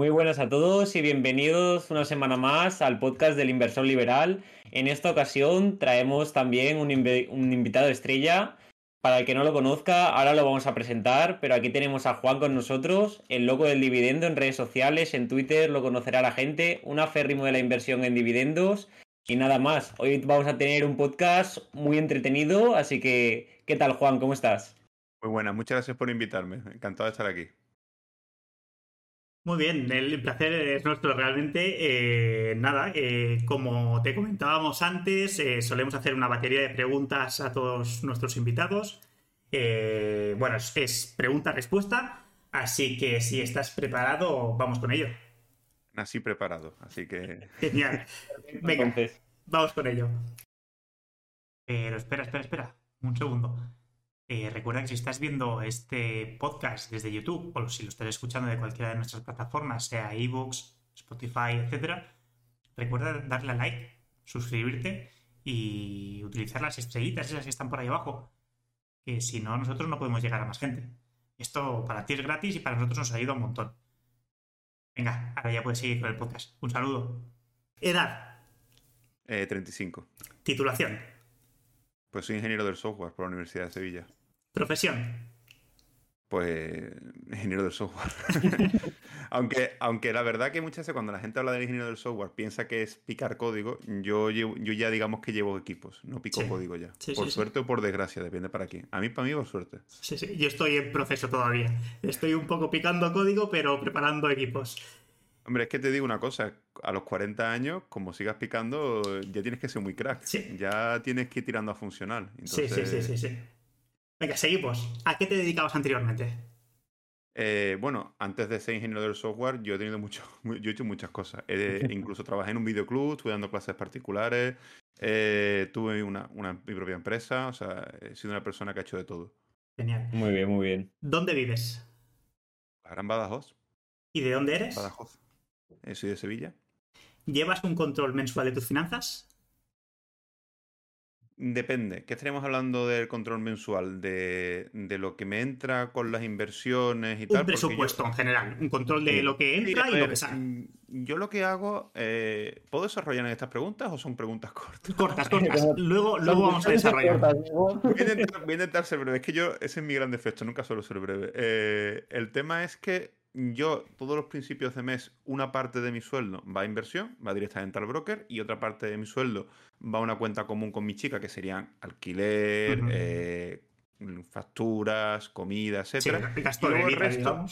Muy buenas a todos y bienvenidos una semana más al podcast del Inversor Liberal. En esta ocasión traemos también un, invitado estrella. Para el que no lo conozca, ahora lo vamos a presentar, pero aquí tenemos a Juan con nosotros, el loco del dividendo en redes sociales, en Twitter lo conocerá la gente, un aférrimo de la inversión en dividendos y nada más. Hoy vamos a tener un podcast muy entretenido, así que, ¿qué tal Juan? ¿Cómo estás? Muy buenas, muchas gracias por invitarme, encantado de estar aquí. Muy bien, el placer es nuestro realmente. Eh, nada, eh, como te comentábamos antes, eh, solemos hacer una batería de preguntas a todos nuestros invitados. bueno, es, pregunta-respuesta, así que si estás preparado, vamos con ello. Nací preparado, así que... Genial. Venga, vamos con ello. Pero espera, espera, espera. Un segundo. Eh, recuerda que si estás viendo este podcast desde YouTube o si lo estás escuchando de cualquiera de nuestras plataformas, sea ebooks, Spotify, etc., recuerda darle a like, suscribirte y utilizar las estrellitas esas que están por ahí abajo, que si no, nosotros no podemos llegar a más gente. Esto para ti es gratis y para nosotros nos ha ayuda un montón. Venga, ahora ya puedes seguir con el podcast. Un saludo. Edad. 35. Eh, Titulación. Pues soy ingeniero del software por la Universidad de Sevilla. Profesión. Pues ingeniero del software. aunque, aunque la verdad que muchas veces cuando la gente habla del ingeniero del software piensa que es picar código, yo, yo ya digamos que llevo equipos, no pico código ya. por suerte o por desgracia, depende para quién. A mí, para mí, por suerte. Sí, sí, yo estoy en proceso todavía. Estoy un poco picando código, pero preparando equipos. Hombre, es que te digo una cosa, a los 40 años, como sigas picando, ya tienes que ser muy crack. Ya tienes que ir tirando a funcional. Sí, sí, sí, sí, sí. Venga, seguimos. ¿A qué te dedicabas anteriormente? Eh, bueno, antes de ser ingeniero del software, yo he tenido mucho, yo he hecho muchas cosas. incluso trabajé en un videoclub, estuve dando clases particulares, eh, tuve una, mi propia empresa, o sea, he sido una persona que ha hecho de todo. Genial. Muy bien, muy bien. ¿Dónde vives? Ahora en Badajoz. ¿Y de dónde eres? Badajoz. Eh, soy de Sevilla. ¿Llevas un control mensual de tus finanzas? Depende. ¿Qué estaríamos hablando del control mensual? ¿De, lo que me entra con las inversiones y tal? Un presupuesto en general. Un control de lo que entra y lo que sale. Mm, yo lo que hago. Eh, ¿Puedo desarrollar en estas preguntas o son preguntas cortas? Cortas, cortas. luego, luego vamos a desarrollar. Voy a, intentar, ser breve. Es que yo. Ese es mi gran defecto. Nunca suelo ser breve. Eh, el tema es que yo todos los principios de mes una parte de mi sueldo va a inversión, va directamente al broker y otra parte de mi sueldo va a una cuenta común con mi chica que serían alquiler, eh, facturas, comida, etcétera. y, luego el resto,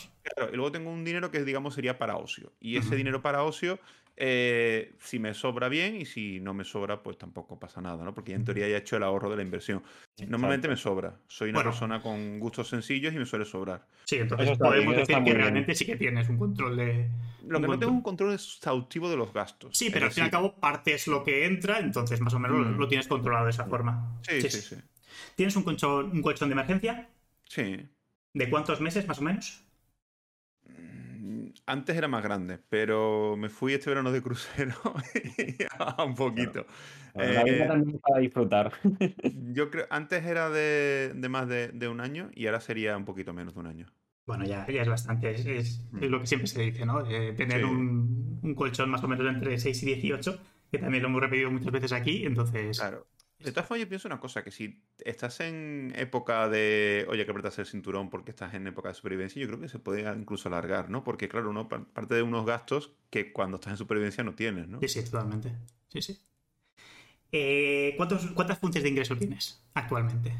y luego tengo un dinero que digamos sería para ocio. Y ese dinero para ocio eh, si me sobra bien y si no me sobra, pues tampoco pasa nada, ¿no? Porque ya en teoría ya he hecho el ahorro de la inversión. Normalmente me sobra. Soy una persona con gustos sencillos y me suele sobrar. Sí, entonces podemos decir que realmente sí que tienes un control de. Lo que no tengo es un control exhaustivo de los gastos. Sí, pero al fin y al cabo parte es lo que entra, entonces más o menos lo tienes controlado de esa forma. Sí, sí, sí. ¿Tienes un colchón, un colchón de emergencia? Sí. ¿De cuántos meses más o menos? Antes era más grande, pero me fui este verano de crucero un poquito. la vida eh, también para disfrutar. yo creo, antes era de, más de, un año y ahora sería un poquito menos de un año. Bueno, ya, ya es bastante, es, mm. lo que siempre se dice, ¿no? tener un, un, colchón más o menos entre 6 y 18, que también lo hemos repetido muchas veces aquí, entonces... Claro. De todas formas, yo pienso una cosa, que si estás en época de, oye, que apretas el cinturón porque estás en época de supervivencia, yo creo que se puede incluso alargar, ¿no? Porque, claro, uno parte de unos gastos que cuando estás en supervivencia no tienes, ¿no? Sí, sí, totalmente. Sí, sí. Eh, ¿Cuántas fuentes de ingreso tienes actualmente?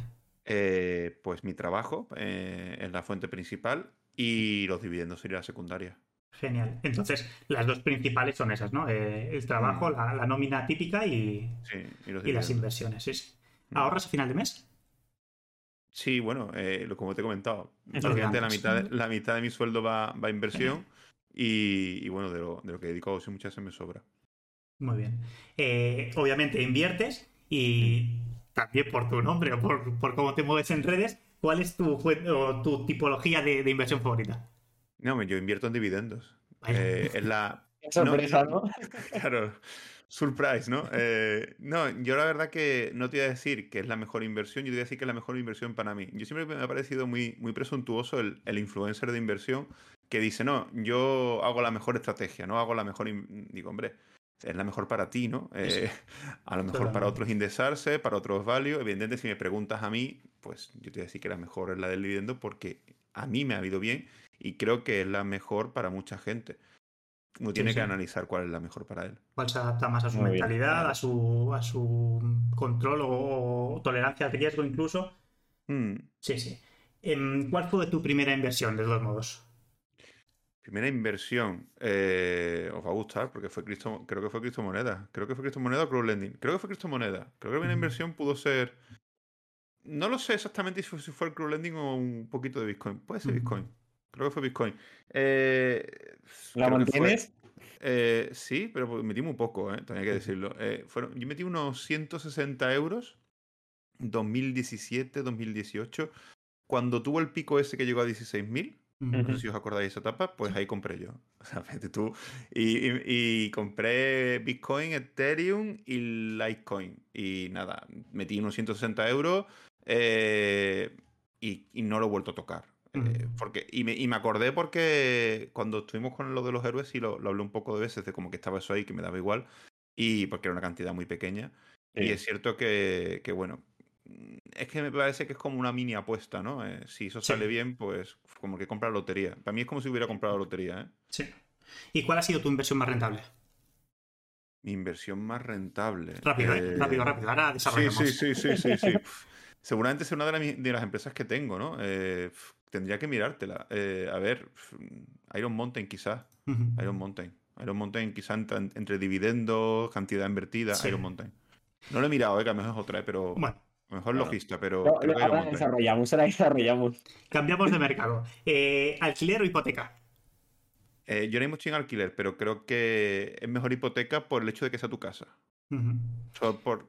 Eh, pues mi trabajo eh, es la fuente principal y los dividendos sería la secundaria. Genial. Entonces, las dos principales son esas, ¿no? Eh, el trabajo, mm. la, nómina típica y, las inversiones. Mm. ¿Ahorras a final de mes? Sí, bueno, eh, como te he comentado, la mitad, de, la mitad de mi sueldo va, a inversión y, bueno, de lo, de lo que dedico a muchas veces me sobra. Muy bien. Eh, obviamente inviertes y también por tu nombre o por, cómo te mueves en redes, ¿cuál es tu, tu tipología de inversión favorita? No, yo invierto en dividendos. Eh, la, sorpresa, ¿no? claro, surprise, ¿no? Eh, no, yo la verdad que no te voy a decir que es la mejor inversión, yo te voy a decir que es la mejor inversión para mí. Yo siempre me ha parecido muy, muy presuntuoso el, el influencer de inversión que dice, no, yo hago la mejor estrategia, no hago la mejor... Digo, hombre, es la mejor para ti, ¿no? Eh, a lo mejor para otros indexarse, para otros value. Evidentemente, si me preguntas a mí, pues yo te voy a decir que la mejor es la del dividendo porque a mí me ha ido bien y creo que es la mejor para mucha gente. Uno tiene que analizar cuál es la mejor para él. Cuál se adapta más a su mentalidad, a, su, a su control o, tolerancia al riesgo incluso. Mm. Sí, sí. Em, ¿Cuál fue tu primera inversión, de todos modos? Primera inversión. Eh, os va a gustar porque fue Cristo, creo que fue Cristo Moneda. Creo que fue Cristo Moneda o Crowdlending. Creo que fue Cristo Moneda. Creo que la primera inversión pudo ser. No lo sé exactamente si fue, el Crowdlending o un poquito de Bitcoin. Puede ser Bitcoin. Creo que fue Bitcoin. Eh, ¿La mantienes? Eh, sí, pero pues metí muy poco, eh, hay que decirlo. fueron, yo metí unos 160 euros 2017, 2018, cuando tuvo el pico ese que llegó a 16.000. No sé si os acordáis de esa etapa, pues ahí compré yo. O sea, vete tú. Y, compré Bitcoin, Ethereum y Litecoin. Y nada, metí unos 160 euros y, y, no lo he vuelto a tocar. Eh, porque, y me, y, me, acordé porque cuando estuvimos con lo de los héroes, y lo, lo, hablé un poco de veces, de como que estaba eso ahí, que me daba igual, y porque era una cantidad muy pequeña. Y es cierto que, que, bueno, es que me parece que es como una mini apuesta, ¿no? Eh, si eso sale bien, pues como que comprar lotería. Para mí es como si hubiera comprado lotería, ¿eh? Sí. ¿Y cuál ha sido tu inversión más rentable? Mi inversión más rentable. Rápido, ¿eh? rápido, rápido. Ahora desarrollamos. Sí, sí, sí, sí, sí. Seguramente es una de, de, las empresas que tengo, ¿no? Eh, tendría que mirártela. Eh, a ver, Iron Mountain quizás. Iron Mountain. Iron Mountain quizás entre, dividendos, cantidad invertida, Iron Mountain. No lo he mirado, eh, que a lo mejor es otra, pero... Bueno. A lo mejor logista, pero... creo que ahora desarrollamos, ahora desarrollamos. Cambiamos de mercado. Eh, ¿Alquiler o hipoteca? yo no estoy en alquiler, pero creo que es mejor hipoteca por el hecho de que sea tu casa. Solo por,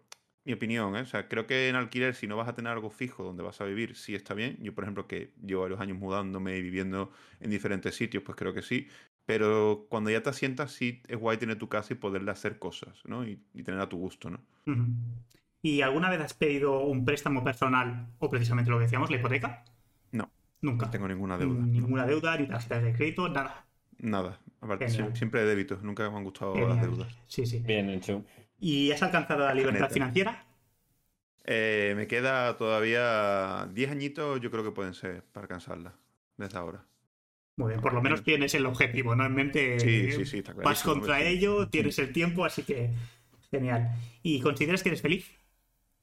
mi opinión, ¿eh? O sea, creo que en alquiler, si no vas a tener algo fijo donde vas a vivir, sí está bien. Yo, por ejemplo, que llevo varios años mudándome y viviendo en diferentes sitios, pues creo que sí. Pero cuando ya te asientas, sí es guay tener tu casa y poderle hacer cosas, ¿no? Y, tener a tu gusto, ¿no? ¿Y alguna vez has pedido un préstamo personal o precisamente lo que decíamos, la hipoteca? No. Nunca. No tengo ninguna deuda. Ninguna deuda, ni tarjetas de crédito, nada. Nada. Aparte, siempre, de débito. Nunca me han gustado las deudas. Sí, sí. Bien hecho. ¿Y has alcanzado la libertad financiera? Eh, me queda todavía 10 añitos, yo creo que pueden ser para alcanzarla desde ahora. Muy bien, por lo menos tienes el objetivo, ¿no? En mente sí, sí, sí, está vas contra ello, tienes el tiempo, así que genial. ¿Y consideras que eres feliz?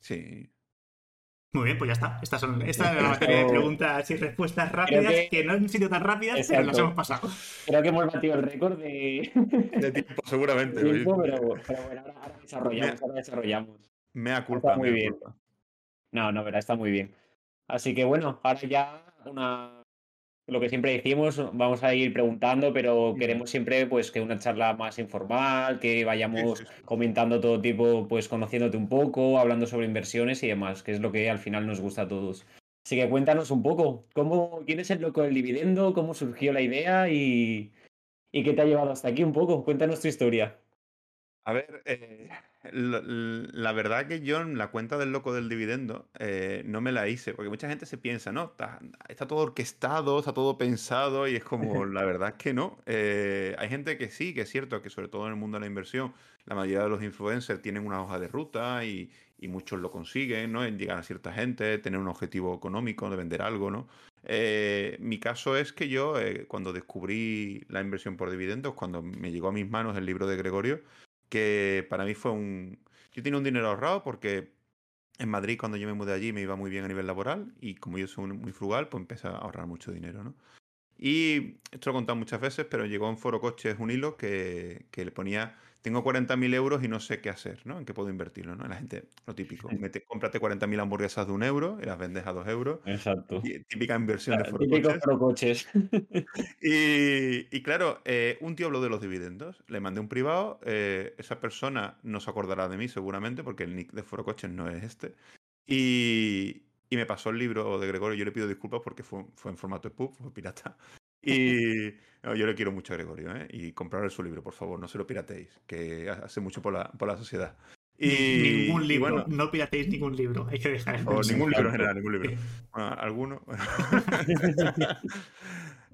Sí. Muy bien, pues ya está. Estas son, esta es la materia de preguntas y respuestas rápidas, que... no han sido tan rápidas, pero las hemos pasado. Creo que hemos batido el récord de... de tiempo, seguramente. pero, bueno, ahora, desarrollamos, ahora desarrollamos. Mea culpa. Está muy bien. No, no, verdad, está muy bien. Así que bueno, ahora ya una lo que siempre decimos, vamos a ir preguntando, pero queremos siempre pues que una charla más informal, que vayamos comentando todo tipo, pues conociéndote un poco, hablando sobre inversiones y demás, que es lo que al final nos gusta a todos. Así que cuéntanos un poco, ¿cómo, ¿quién es el loco del dividendo? ¿Cómo surgió la idea? Y, y qué te ha llevado hasta aquí un poco? Cuéntanos tu historia. A ver, eh, la, verdad que yo en la cuenta del loco del dividendo eh, no me la hice, porque mucha gente se piensa, ¿no? Está, todo orquestado, está todo pensado y es como, la verdad es que no. Eh, hay gente que sí, que es cierto que sobre todo en el mundo de la inversión, la mayoría de los influencers tienen una hoja de ruta y, muchos lo consiguen, ¿no? En llegar a cierta gente, tener un objetivo económico de vender algo, ¿no? Eh, mi caso es que yo, cuando descubrí la inversión por dividendos, cuando me llegó a mis manos el libro de Gregorio, que para mí fue un... Yo tenía un dinero ahorrado porque en Madrid cuando yo me mudé allí me iba muy bien a nivel laboral y como yo soy muy frugal, pues empecé a ahorrar mucho dinero, ¿no? Y esto lo he contado muchas veces, pero llegó en Foro Coches un hilo que, que le ponía tengo 40.000 euros y no sé qué hacer, ¿no? En qué puedo invertirlo, ¿no? La gente, lo típico, mete, cómprate 40.000 hamburguesas de un euro y las vendes a dos euros. Exacto. típica inversión de forocoches. y, y, claro, eh, un tío habló de los dividendos, le mandé un privado, eh, esa persona no se acordará de mí seguramente porque el nick de forocoches no es este. Y, y me pasó el libro de Gregorio, yo le pido disculpas porque fue, fue en formato de pub, fue pirata. Y yo le quiero mucho a Gregorio, ¿eh? Y comprarle su libro, por favor, no se lo pirateéis, que hace mucho por la, por la sociedad. Y, ningún libro, no pirateéis ningún libro, hay que dejar O ningún libro en general, ningún libro. alguno.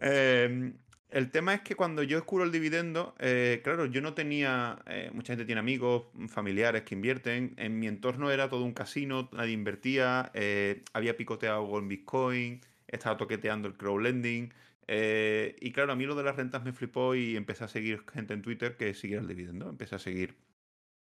Em, el tema es que cuando yo escuro el dividendo, eh, claro, yo no tenía, eh, mucha gente tiene amigos, familiares que invierten, en mi entorno era todo un casino, nadie invertía, eh, había picoteado en Bitcoin, estaba toqueteando el crowdlending, y claro, a mí lo de las rentas me flipó y empecé a seguir gente en Twitter que siguiera el dividendo, empecé a seguir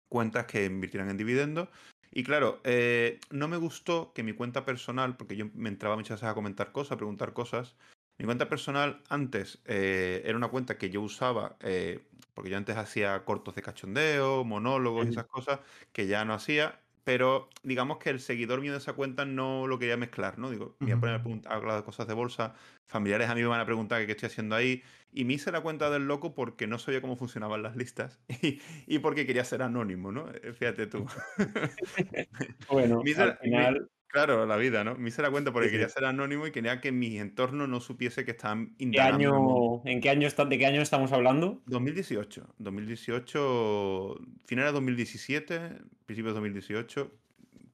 cuentas que invirtieran en dividendos. Y claro, eh, no me gustó que mi cuenta personal, porque yo me entraba muchas veces a comentar cosas, a preguntar cosas, mi cuenta personal antes eh, era una cuenta que yo usaba, eh, porque yo antes hacía cortos de cachondeo, monólogos y esas cosas, que ya no hacía, pero digamos que el seguidor mío de esa cuenta no lo quería mezclar, ¿no? Digo, voy a ponerme a hablar de cosas de bolsa, familiares a mí me van a preguntar qué estoy haciendo ahí, y me hice la cuenta del loco porque no sabía cómo funcionaban las listas y, porque quería ser anónimo, ¿no? Eh, fíjate tú. bueno, al final... Claro, la vida, ¿no? Me hice la cuenta porque quería ser anónimo y quería que mi entorno no supiese que estaban indagando. ¿En qué año, ¿De qué año estamos hablando? 2018. 2018, finales de 2017, principios de 2018.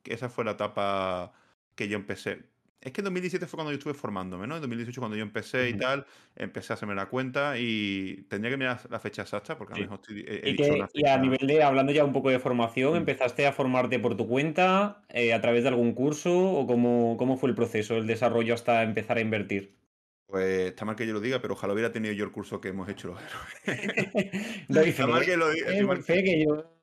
Esa fue la etapa que yo empecé. Es que en 2017 fue cuando yo estuve formándome, ¿no? En 2018 cuando yo empecé y tal, empecé a hacerme la cuenta y tendría que mirar la fecha exacta porque a lo mejor estoy, y, a nivel de, hablando ya un poco de formación, mm. ¿empezaste a formarte por tu cuenta, eh, a través de algún curso o cómo, cómo fue el proceso, el desarrollo hasta empezar a invertir? Pues está mal que yo lo diga, pero ojalá hubiera tenido yo el curso que hemos hecho los héroes. está mal que lo diga. que yo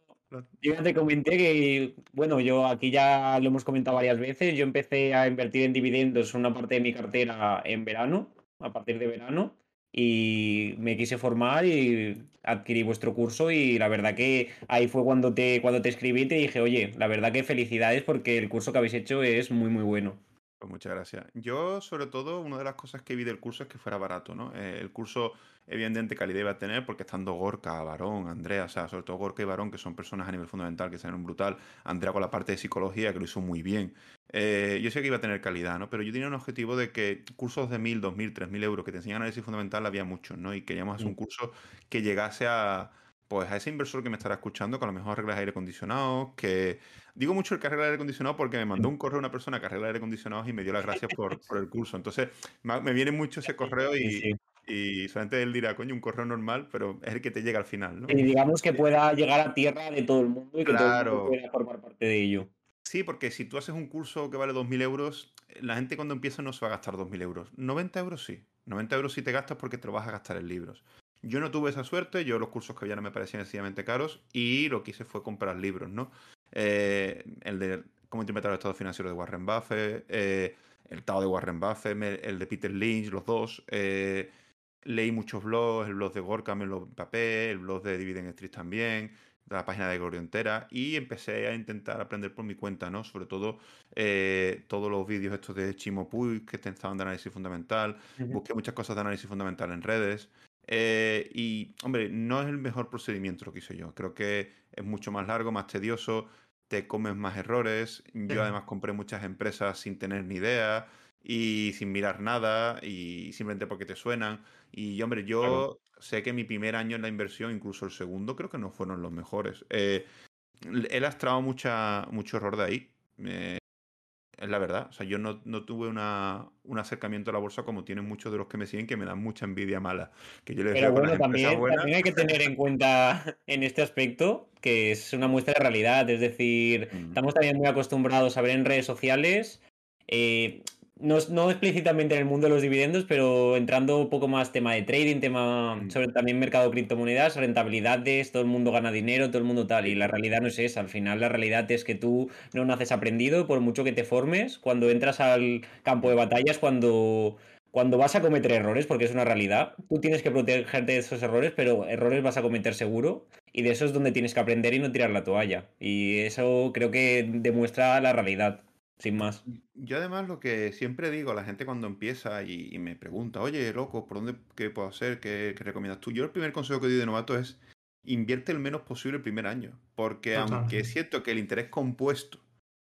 yo ya te comenté que, bueno, yo aquí ya lo hemos comentado varias veces, yo empecé a invertir en dividendos una parte de mi cartera en verano, a partir de verano, y me quise formar y adquirí vuestro curso y la verdad que ahí fue cuando te, cuando te escribí y te dije, oye, la verdad que felicidades porque el curso que habéis hecho es muy, muy bueno. Pues muchas gracias. Yo, sobre todo, una de las cosas que vi del curso es que fuera barato, ¿no? Eh, el curso, evidentemente, calidad iba a tener porque estando Gorka, Varón, Andrea, o sea, sobre todo Gorka y Varón, que son personas a nivel fundamental que un brutal. Andrea con la parte de psicología, que lo hizo muy bien. Eh, yo sé que iba a tener calidad, ¿no? Pero yo tenía un objetivo de que cursos de 1.000, 2.000, 3.000 euros que te enseñan análisis fundamental había muchos, ¿no? Y queríamos hacer un curso que llegase a pues a ese inversor que me estará escuchando, que a lo mejor arregla aire acondicionado, que digo mucho el que arregla aire acondicionado porque me mandó un correo una persona que arregla aire acondicionado y me dio las gracias por, el curso. Entonces, me viene mucho ese correo y, y solamente él dirá, coño, un correo normal, pero es el que te llega al final, ¿no? Y digamos que pueda llegar a tierra de todo el mundo y que todo el mundo pueda formar parte de ello. Sí, porque si tú haces un curso que vale 2.000 euros, la gente cuando empieza no se va a gastar 2.000 euros. 90 euros sí. 90 euros sí te gastas porque te lo vas a gastar en libros. Yo no tuve esa suerte, yo los cursos que había no me parecían sencillamente caros y lo que hice fue comprar libros, ¿no? Eh, el de cómo interpretar el estado financiero de Warren Buffett, eh, el estado de Warren Buffett, el de Peter Lynch, los dos. Eh, leí muchos blogs, el blog de Gorka me lo empapé, el blog de Dividend Street también, la página de Gloria entera, y empecé a intentar aprender por mi cuenta, ¿no? Sobre todo todos los vídeos estos de Chimo Puy que estaban de análisis fundamental, busqué muchas cosas de análisis fundamental en redes, eh, y, hombre, no es el mejor procedimiento lo que hice yo. Creo que es mucho más largo, más tedioso, te comes más errores. Yo además compré muchas empresas sin tener ni idea y sin mirar nada y simplemente porque te suenan. Y, hombre, yo sé que mi primer año en la inversión, incluso el segundo, creo que no fueron los mejores. Eh, he lastrado mucha, mucho error de ahí. Eh, es la verdad. O sea, yo no, tuve una, un acercamiento a la bolsa como tienen muchos de los que me siguen, que me dan mucha envidia mala. Que yo Pero bueno, también, también, hay que tener en cuenta en este aspecto que es una muestra de realidad. Es decir, estamos también muy acostumbrados a ver en redes sociales. Eh, no, explícitamente en el mundo de los dividendos, pero entrando un poco más tema de trading, tema mm. sobre también mercado de criptomonedas, rentabilidades, todo el mundo gana dinero, todo el mundo tal. Y la realidad no es esa. Al final la realidad es que tú no naces aprendido, por mucho que te formes, cuando entras al campo de batallas, cuando, cuando vas a cometer errores, porque es una realidad, tú tienes que protegerte de esos errores, pero errores vas a cometer seguro. Y de eso es donde tienes que aprender y no tirar la toalla. Y eso creo que demuestra la realidad sin más. Yo además lo que siempre digo a la gente cuando empieza y, me pregunta, oye, loco, ¿por dónde qué puedo hacer? ¿Qué, recomiendas tú? Yo el primer consejo que doy de novato es invierte el menos posible el primer año. Porque aunque es cierto que el interés compuesto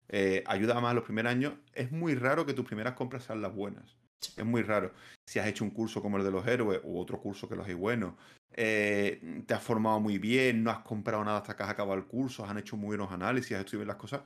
eh, ayuda más los primeros años, es muy raro que tus primeras compras sean las buenas. Es muy raro. Si has hecho un curso como el de los héroes u otro curso que los hay buenos, eh, te has formado muy bien, no has comprado nada hasta que has acabado el curso, han hecho muy buenos análisis, has estudiado las cosas,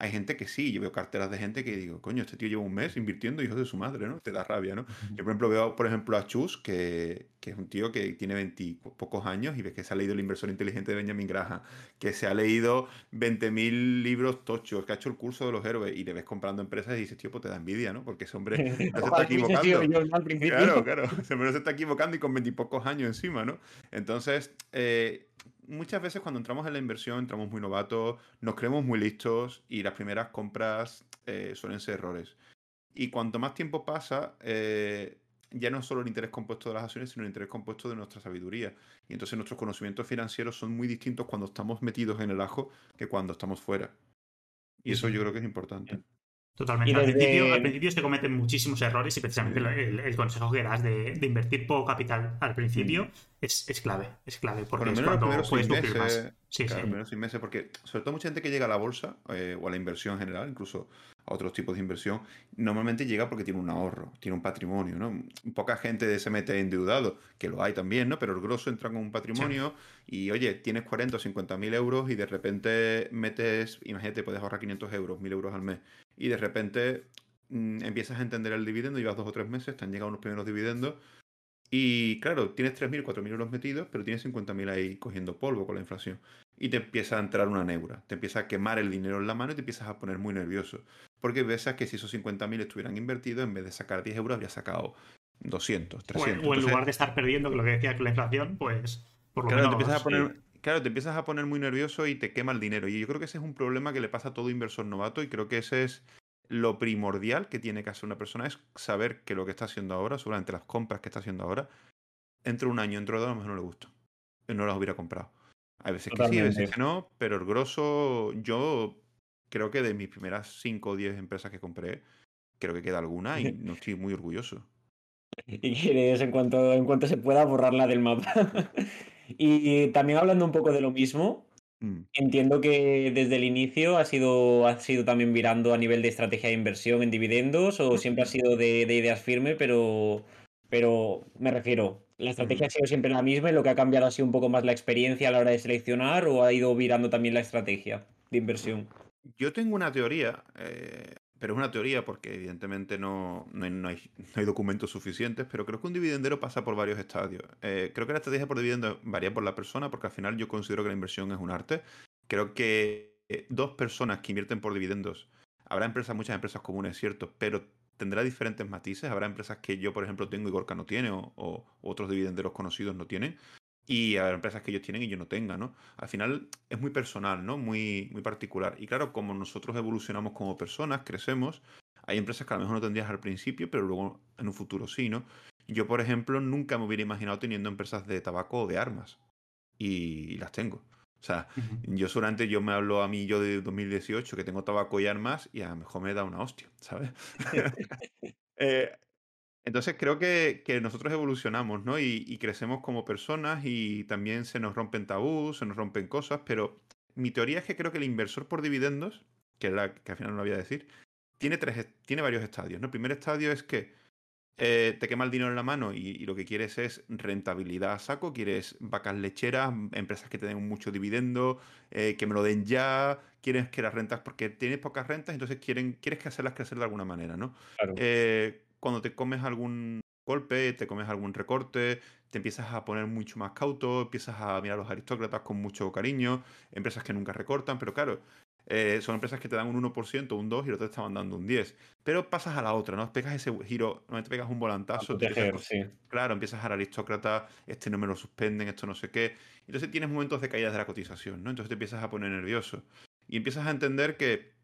hay gente que sí, yo veo carteras de gente que digo, coño, este tío lleva un mes invirtiendo hijos de su madre, ¿no? Te da rabia, ¿no? Yo, por ejemplo, veo, por ejemplo, a Chus, que, que es un tío que tiene 20 pocos años y ves que se ha leído El inversor inteligente de Benjamin Graham, que se ha leído 20.000 libros tochos, que ha hecho el curso de los héroes y le ves comprando empresas y dices, tío, pues te da envidia, ¿no? Porque ese hombre no se está equivocando. claro, claro, ese hombre se está equivocando y con 20 pocos años encima, ¿no? Entonces, eh, muchas veces cuando entramos en la inversión entramos muy novatos, nos creemos muy listos y las primeras compras eh, suelen ser errores. Y cuanto más tiempo pasa, eh, ya no es solo el interés compuesto de las acciones, sino el interés compuesto de nuestra sabiduría. Y entonces nuestros conocimientos financieros son muy distintos cuando estamos metidos en el ajo que cuando estamos fuera. Y eso yo creo que es importante. Totalmente. Al, principio, se cometen muchísimos errores y precisamente el, consejo que das de, invertir poco capital al principio mm. es, clave. Es clave porque es cuando puedes meses, más. Sí, claro, menos seis meses, porque sobre todo mucha gente que llega a la bolsa eh, o a la inversión en general, incluso a otros tipos de inversión, normalmente llega porque tiene un ahorro, tiene un patrimonio, ¿no? Poca gente se mete endeudado, que lo hay también, ¿no? Pero el grosso entra con un patrimonio y, oye, tienes 40 o 50 mil euros y de repente metes, imagínate, puedes ahorrar 500 euros, 1000 euros al mes y de repente mm, empiezas a entender el dividendo, llevas dos o tres meses, te han llegado unos primeros dividendos y claro, tienes 3.000, 4.000 euros metidos, pero tienes 50.000 ahí cogiendo polvo con la inflación. Y te empieza a entrar una neura, te empieza a quemar el dinero en la mano y te empiezas a poner muy nervioso. Porque ves que si esos 50.000 estuvieran invertidos, en vez de sacar 10 euros, habría sacado 200, 300. O, en lugar de estar perdiendo, lo que decía con la inflación, pues por lo claro, menos... Te empiezas a poner, Claro, te empiezas a poner muy nervioso y te quema el dinero. Y yo creo que ese es un problema que le pasa a todo inversor novato y creo que ese es lo primordial que tiene que hacer una persona es saber que lo que está haciendo ahora, seguramente las compras que está haciendo ahora, entre un año, entre dos, a lo mejor no le gusta. No las hubiera comprado. Hay veces que sí, hay veces que no, pero el grosso, yo creo que de mis primeras 5 o 10 empresas que compré, creo que queda alguna y no estoy muy orgulloso. Y quieres, en cuanto, en cuanto se pueda, borrarla del mapa. y también hablando un poco de lo mismo, Mm. Entiendo que desde el inicio ha sido, ha sido también virando a nivel de estrategia de inversión en dividendos o siempre ha sido de, ideas firmes, pero, pero me refiero, ¿la estrategia ha sido siempre la misma y lo que ha cambiado ha sido un poco más la experiencia a la hora de seleccionar o ha ido virando también la estrategia de inversión? Yo tengo una teoría, eh, pero es una teoría porque evidentemente no, no, hay, documentos suficientes, pero creo que un dividendero pasa por varios estadios. Eh, creo que la estrategia por dividendo varía por la persona porque al final yo considero que la inversión es un arte. Creo que eh, dos personas que invierten por dividendos, habrá empresas, muchas empresas comunes, cierto, pero tendrá diferentes matices. Habrá empresas que yo, por ejemplo, tengo y Gorka no tiene o, o otros dividenderos conocidos no tienen y a empresas que ellos tienen y yo no tenga, ¿no? Al final es muy personal, ¿no? Muy, muy particular. Y claro, como nosotros evolucionamos como personas, crecemos, hay empresas que a lo mejor no tendrías al principio, pero luego en un futuro sí, ¿no? Yo, por ejemplo, nunca me hubiera imaginado teniendo empresas de tabaco o de armas. Y, las tengo. O sea, yo solamente yo me hablo a mí yo de 2018 que tengo tabaco y armas y a lo mejor me da una hostia, ¿sabes? eh, entonces creo que, nosotros evolucionamos, ¿no? Y, crecemos como personas y también se nos rompen tabús, se nos rompen cosas, pero mi teoría es que creo que el inversor por dividendos, que es la que al final no lo voy a decir, tiene, tres, tiene varios estadios, ¿no? El primer estadio es que eh, te quema el dinero en la mano y, lo que quieres es rentabilidad a saco, quieres vacas lecheras, empresas que te den mucho dividendo, eh, que me lo den ya, quieres que las rentas, porque tienes pocas rentas, entonces quieren, quieres que hacerlas crecer de alguna manera, ¿no? Claro. Eh, cuando te comes algún golpe, te comes algún recorte, te empiezas a poner mucho más cauto, empiezas a mirar a los aristócratas con mucho cariño, empresas que nunca recortan, pero claro, eh, son empresas que te dan un 1%, un 2% y otros te estaban dando un 10%. Pero pasas a la otra, ¿no? Pegas ese giro, no te pegas un volantazo. Claro, empiezas a la aristócrata, este no me lo suspenden, esto no sé qué. Entonces tienes momentos de caída de la cotización, ¿no? Entonces te empiezas a poner nervioso. Y empiezas a entender que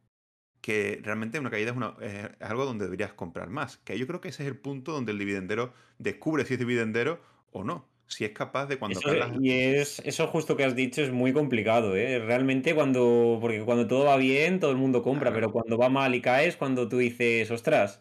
que realmente una caída es, algo donde deberías comprar más. Que yo creo que ese es el punto donde el dividendero descubre si es dividendero o no. Si es capaz de cuando eso, Y es eso justo que has dicho es muy complicado, ¿eh? Realmente cuando. Porque cuando todo va bien, todo el mundo compra, pero cuando va mal y caes, cuando tú dices, ostras,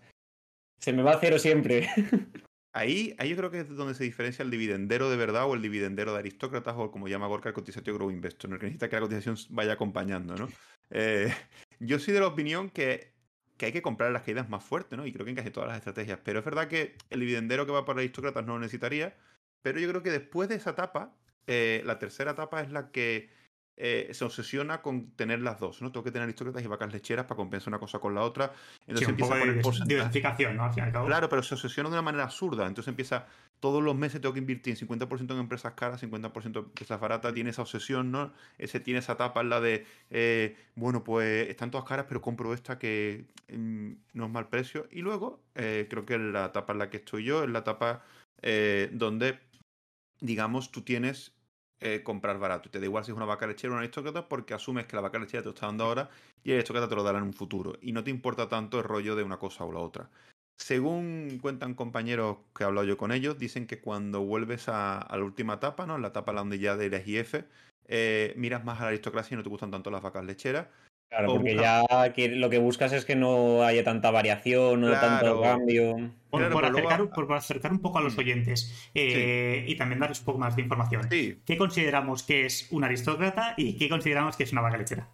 se me va a cero siempre. Ahí, ahí yo creo que es donde se diferencia el dividendero de verdad o el dividendero de aristócratas o como llama Gorka el cotizatio grow investor, ¿no? que necesita que la cotización vaya acompañando, ¿no? Eh, yo soy de la opinión que que hay que comprar las caídas más fuertes, ¿no? Y creo que en casi todas las estrategias. Pero es verdad que el dividendero que va para aristócratas no lo necesitaría. Pero yo creo que después de esa etapa, eh, la tercera etapa es la que eh, se obsesiona con tener las dos, ¿no? Tengo que tener aristócratas y vacas lecheras para compensar una cosa con la otra. Entonces empieza a poner diversificación, ¿no? Al fin y al cabo. Claro, pero se obsesiona de una manera absurda. Entonces empieza, todos los meses tengo que invertir 50% en empresas caras, 50% en empresas baratas. Tiene esa obsesión, ¿no? Ese, tiene esa etapa en la de, eh, bueno, pues están todas caras, pero compro esta que mm, no es mal precio. Y luego, creo que la etapa en la que estoy yo es la etapa donde digamos, tú tienes eh, comprar barato. Te da igual si es una vaca lechera o una aristócrata porque asumes que la vaca lechera te lo está dando ahora y el aristócrata te lo dará en un futuro. Y no te importa tanto el rollo de una cosa o la otra. Según cuentan compañeros que he hablado yo con ellos, dicen que cuando vuelves a, la última etapa, ¿no? La etapa la donde ya eres IF, eh, miras más a la aristocracia y no te gustan tanto las vacas lecheras. Claro, porque ya lo que buscas es que no haya tanta variación, no tanto cambio. Por, acercar, un poco a los mm. oyentes eh, y también darles un poco más de información. ¿Qué consideramos que es un aristócrata y qué consideramos que es una vaca lechera?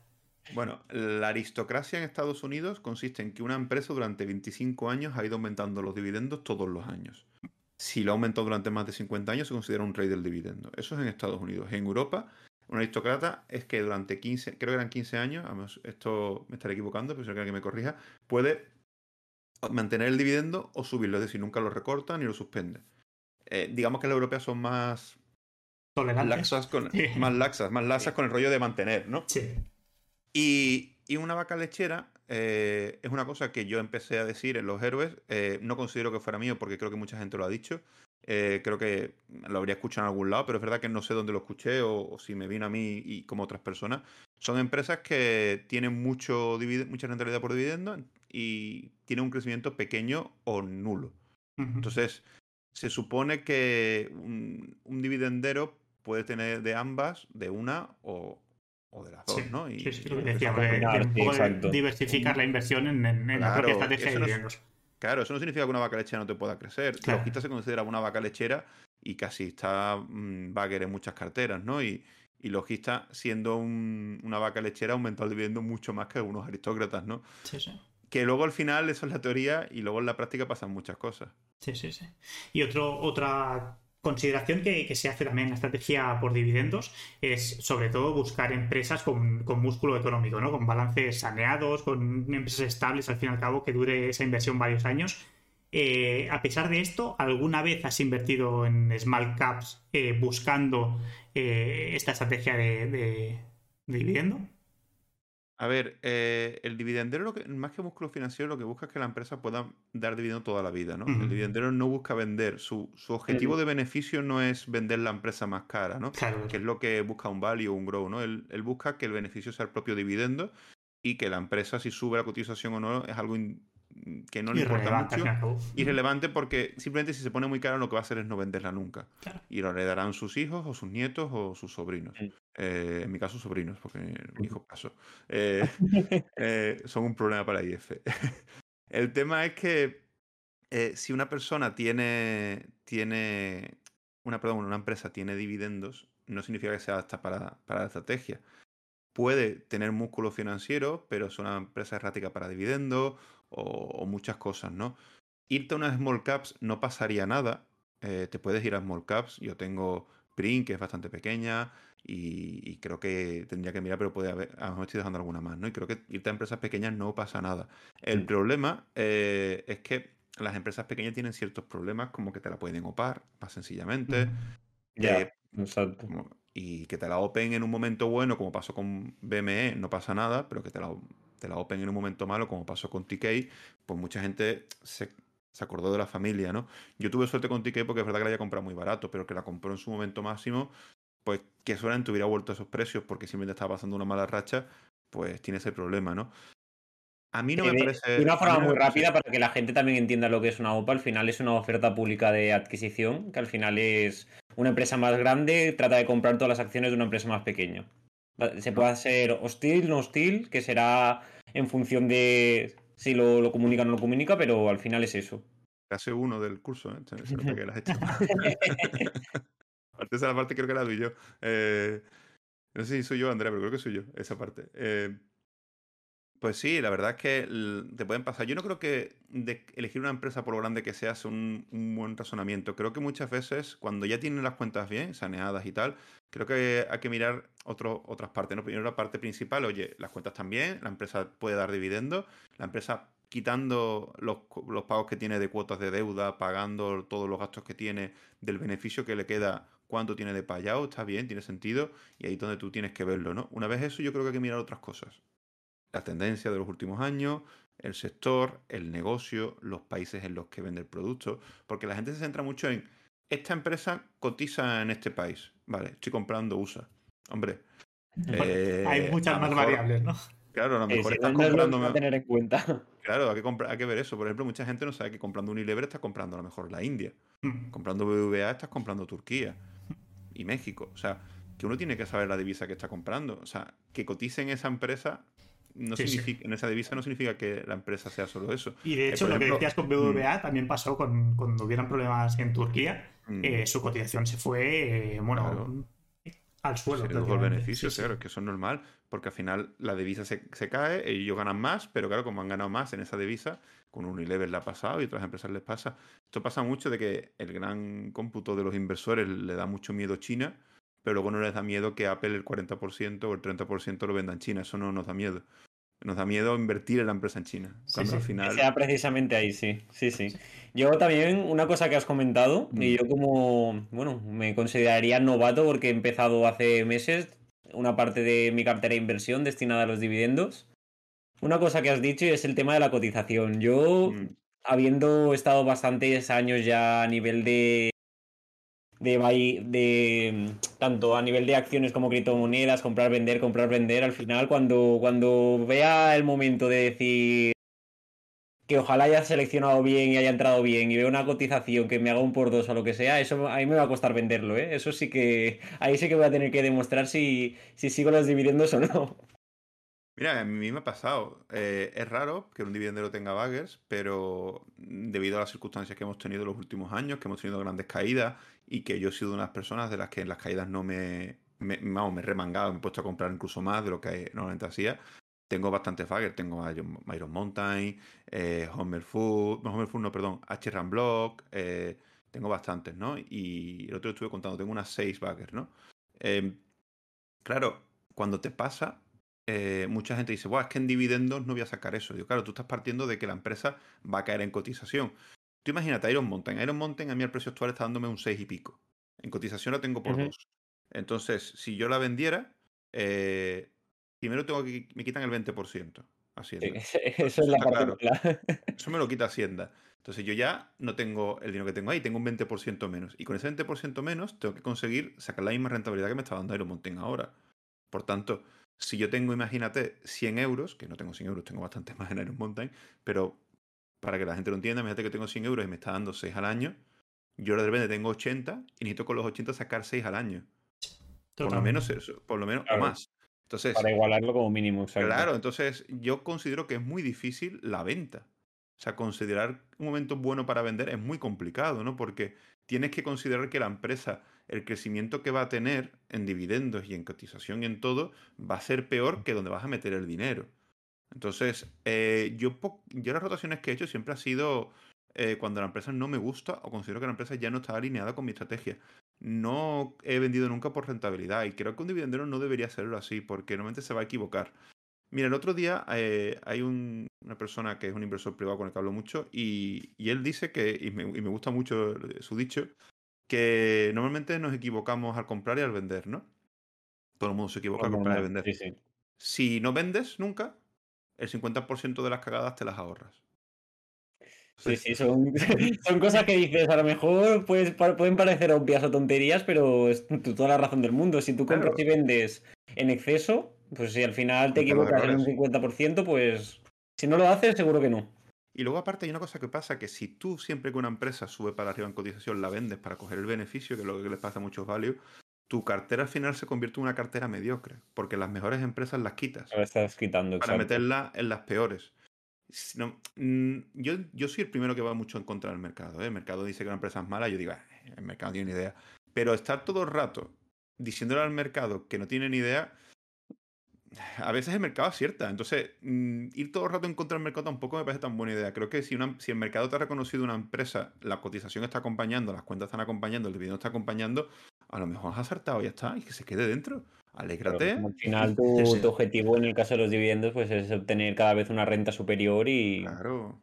Bueno, la aristocracia en Estados Unidos consiste en que una empresa durante 25 años ha ido aumentando los dividendos todos los años. Si lo ha aumentado durante más de 50 años, se considera un rey del dividendo. Eso es en Estados Unidos. En Europa un aristócrata es que durante 15, creo que eran 15 años, esto me estaré equivocando, pero si no que me corrija, puede mantener el dividendo o subirlo, es decir, nunca lo recorta ni lo suspende. Eh, digamos que las europeas son más laxas con, más laxas, más laxas con el rollo de mantener, ¿no? Sí. Y, una vaca lechera eh, es una cosa que yo empecé a decir en Los Héroes. Eh, no considero que fuera mío porque creo que mucha gente lo ha dicho. Eh, creo que lo habría escuchado en algún lado, pero es verdad que no sé dónde lo escuché o, si me vino a mí y como otras personas. Son empresas que tienen mucho mucha rentabilidad por dividendo y tienen un crecimiento pequeño o nulo. Entonces, se supone que un, dividendero puede tener de ambas, de una o, de las dos, ¿no? Y, sí, diversificar la inversión en, la propia estrategia de dividendos. Claro, eso no significa que una vaca lechera no te pueda crecer. Claro. Logista se considera una vaca lechera y casi está mmm, en muchas carteras, ¿no? Y, y Logista, siendo una vaca lechera, aumentó el dividendo mucho más que algunos aristócratas, ¿no? Sí, sí. Que luego al final eso es la teoría y luego en la práctica pasan muchas cosas. Sí, sí, sí. Y otro, otra consideración que, se hace también en la estrategia por dividendos es sobre todo buscar empresas con, músculo económico, ¿no? con balances saneados, con empresas estables al fin y al cabo que dure esa inversión varios años. Eh, a pesar de esto, ¿alguna vez has invertido en small caps eh, buscando eh, esta estrategia de, de dividendo? A ver, eh, el dividendero, lo que, más que músculo financiero, lo que busca es que la empresa pueda dar dividendo toda la vida, ¿no? El dividendero no busca vender. Su, objetivo de beneficio no es vender la empresa más cara, ¿no? Claro. Que es lo que busca un value o un grow, ¿no? Él, él, busca que el beneficio sea el propio dividendo y que la empresa, si sube la cotización o no, es algo que no le importa mucho. Irrelevante porque simplemente si se pone muy caro lo que va a hacer es no venderla nunca. Y lo heredarán sus hijos o sus nietos o sus sobrinos. Eh, en mi caso, sobrinos, porque mi hijo caso. Eh, eh, son un problema para IF. El tema es que si una persona tiene, tiene una, perdón, una empresa tiene dividendos, no significa que sea hasta para, para la estrategia puede tener músculo financiero, pero es una empresa errática para dividendos o, muchas cosas, ¿no? Irte a unas small caps no pasaría nada. Eh, te puedes ir a small caps. Yo tengo Print, que es bastante pequeña, y, creo que tendría que mirar, pero puede haber, a lo mejor estoy dejando alguna más, ¿no? Y creo que irte a empresas pequeñas no pasa nada. El mm. problema eh, es que las empresas pequeñas tienen ciertos problemas, como que te la pueden opar, más sencillamente. Ya, exacto. y que te la open en un momento bueno, como pasó con BME, no pasa nada, pero que te la te la Open en un momento malo, como pasó con TK, pues mucha gente se, acordó de la familia, ¿no? Yo tuve suerte con TK porque es verdad que la había comprado muy barato, pero que la compró en su momento máximo, pues que solamente hubiera vuelto a esos precios porque simplemente estaba pasando una mala racha, pues tiene ese problema, ¿no? A mí no me parece. De una forma muy rápida para que la gente también entienda lo que es una OPA. Al final es una oferta pública de adquisición, que al final es una empresa más grande, trata de comprar todas las acciones de una empresa más pequeña. Se puede hacer hostil, no hostil, que será en función de si lo, lo comunica o no lo comunica, pero al final es eso. Casi uno del curso, ¿eh? Se nota que lo has hecho. esa la parte creo que la doy yo. Eh, no sé si soy yo, Andrea, pero creo que soy yo, esa parte. Eh, Pues sí, la verdad es que te pueden pasar. Yo no creo que elegir una empresa por lo grande que sea sea un, buen razonamiento. Creo que muchas veces, cuando ya tienen las cuentas bien, saneadas y tal, creo que hay que mirar otras partes. ¿no? Primero la parte principal, oye, las cuentas están bien, la empresa puede dar dividendos, la empresa quitando los, los pagos que tiene de cuotas de deuda, pagando todos los gastos que tiene, del beneficio que le queda, cuánto tiene de payado, está bien, tiene sentido, y ahí es donde tú tienes que verlo, ¿no? Una vez eso, yo creo que hay que mirar otras cosas la tendencia de los últimos años, el sector, el negocio, los países en los que vende el producto, porque la gente se centra mucho en esta empresa cotiza en este país, vale, estoy comprando USA. Hombre, eh, hay muchas más variables, ¿no? Claro, a lo mejor estás comprando. tener en cuenta. Claro, hay que, hay que ver eso. Por ejemplo, mucha gente no sabe que comprando Unilever estás comprando a lo mejor la India. Hmm. Comprando BVA estás comprando Turquía y México. O sea, que uno tiene que saber la divisa que está comprando. O sea, que cotice en esa empresa no significa, en esa divisa no significa que la empresa sea solo eso. Y de eh, hecho, lo que decías con BBVA mm. también pasó con, cuando hubieran problemas en Turquía. Mm. Eh, su cotización se fue, eh, bueno, al suelo. Se el beneficio, claro, es que eso es normal, porque al final la divisa se, cae, ellos ganan más, pero claro, como han ganado más en esa divisa, con Unilever le ha pasado y otras empresas les pasa. Esto pasa mucho de que el gran cómputo de los inversores le da mucho miedo a China, pero luego no les da miedo que Apple el 40% o el 30% lo venda en China. Eso no nos da miedo. Nos da miedo invertir en la empresa en China. Cuando al final. sea precisamente ahí, sí. Sí, sí. Yo también, una cosa que has comentado, y mm. yo como, bueno, me consideraría novato porque he empezado hace meses una parte de mi cartera de inversión destinada a los dividendos. Una cosa que has dicho es el tema de la cotización. Yo, mm. habiendo estado bastantes años ya a nivel de de, de mm, tanto a nivel de acciones como criptomonedas, comprar, vender, comprar, vender, al final cuando, cuando vea el momento de decir que ojalá haya seleccionado bien y haya entrado bien y vea una cotización que me haga un por dos o lo que sea, eso a mí me va a costar venderlo, ¿eh? Eso sí que, ahí sí que voy a tener que demostrar si, si sigo los dividendos o no. Mira, a mí me ha pasado. Eh, es raro que un dividendero tenga baggers, pero debido a las circunstancias que hemos tenido en los últimos años, que hemos tenido grandes caídas y que yo he sido una de las personas de las que en las caídas no me, vamos, me he remangado, me he puesto a comprar incluso más de lo que normalmente hacía. Tengo bastantes baggers, tengo Iron Mountain, eh, Homer Food, no Homer Food, no, perdón, H. Block, eh, tengo bastantes, ¿no? Y el otro estuve contando, tengo unas 6 baggers, ¿no? Em, claro, cuando te pasa, eh, mucha gente dice, es que en dividendos no voy a sacar eso. Digo, claro, tú estás partiendo de que la empresa va a caer en cotización. Tú imagínate Iron Mountain. Iron Mountain a mí el precio actual está dándome un 6 y pico. En cotización lo tengo por 2. Entonces, si yo la vendiera, eh, primero tengo que me quitan el 20%. Hacienda. eso es la parte Eso me lo quita Hacienda. Entonces yo ya no tengo el dinero que tengo ahí, tengo un 20% menos. Y con ese 20% menos tengo que conseguir sacar la misma rentabilidad que me está dando Iron Mountain ahora. Por tanto, si yo tengo, imagínate, 100 euros, que no tengo 100 euros, tengo bastante más en Iron Mountain, pero para que la gente lo entienda, imagínate que tengo 100 euros y me está dando 6 al año, yo de repente tengo 80 y necesito con los 80 sacar 6 al año. Por lo menos eso, por lo menos o más. Entonces, para igualarlo como mínimo. Claro, entonces yo considero que es muy difícil la venta. O sea, considerar un momento bueno para vender es muy complicado, ¿no? Porque tienes que considerar que la empresa el crecimiento que va a tener en dividendos y en cotización y en todo va a ser peor que donde vas a meter el dinero. Entonces, eh, yo, yo las rotaciones que he hecho siempre ha sido eh, cuando la empresa no me gusta o considero que la empresa ya no está alineada con mi estrategia. No he vendido nunca por rentabilidad y creo que un dividendero no debería serlo así porque normalmente se va a equivocar. Mira, el otro día eh, hay una persona que es un inversor privado con el que hablo mucho y, él dice que, y me, y me, gusta mucho su dicho, que normalmente nos equivocamos al comprar y al vender, ¿no? Todo el mundo se equivoca al comprar y al vender. Si no vendes nunca, el 50% de las cagadas te las ahorras. Sí, sí, son, son, cosas que dices, a lo mejor pues, pueden parecer obvias o tonterías, pero es toda la razón del mundo. Si tú compras y vendes en exceso, pues si al final te equivocas en un 50%, pues si no lo haces, seguro que no. Y luego aparte hay una cosa que pasa, que si tú siempre que una empresa sube para arriba en cotización la vendes para coger el beneficio, que es lo que les pasa a muchos value, tu cartera al final se convierte en una cartera mediocre, porque las mejores empresas las quitas. estás quitando, Para meterlas en las peores. Mm, yo, yo soy el primero que va mucho en contra del mercado. ¿eh? El mercado dice que una empresa es mala, yo digo, ah, el mercado no tiene ni idea. Pero estar todo el rato diciéndole al mercado que no tiene ni idea, a veces el mercado acierta. Entonces, mm, ir todo el rato en contra del mercado tampoco me parece tan buena idea. Creo que si, una, si el mercado te ha reconocido una empresa, la cotización está acompañando, las cuentas están acompañando, el dividendo está acompañando, a lo mejor has acertado y ya está, y que se quede dentro. Alégrate. al final tu, objetivo en el caso de los dividendos pues es obtener cada vez una renta superior y... Claro.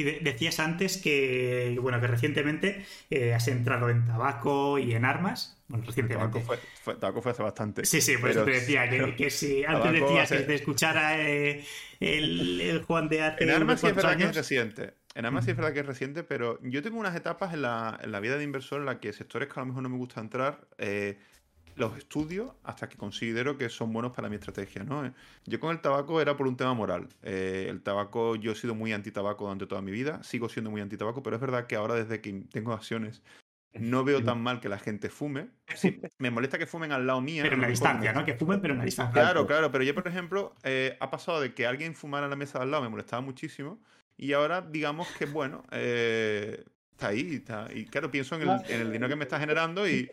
Y decías antes que, bueno, que recientemente eh, has entrado en tabaco y en armas. Bueno, recientemente. Tabaco fue, tabaco fue hace bastante. Sí, sí, pues te decía que, si antes decías que te escuchara eh, el, Juan de hace En armas sí es verdad que es reciente. En armas sí es verdad que es reciente, pero yo tengo unas etapas en la, en la vida de inversor en las que sectores que a lo mejor no me gusta entrar, eh, los estudios hasta que considero que son buenos para mi estrategia. ¿no? Eh, yo con el tabaco era por un tema moral. Eh, el tabaco, yo he sido muy anti-tabaco durante toda mi vida, sigo siendo muy anti-tabaco, pero es verdad que ahora desde que tengo acciones no veo tan mal que la gente fume. Sí, me molesta que fumen al lado mío. Pero en la distancia, ¿no? Que fumen, pero en la distancia. Claro, claro. Pero yo, por ejemplo, eh, ha pasado de que alguien fumara en la mesa de al lado, me molestaba muchísimo. Y ahora, digamos que, bueno, está ahí. Está, y claro, pienso en el, en el dinero que me está generando y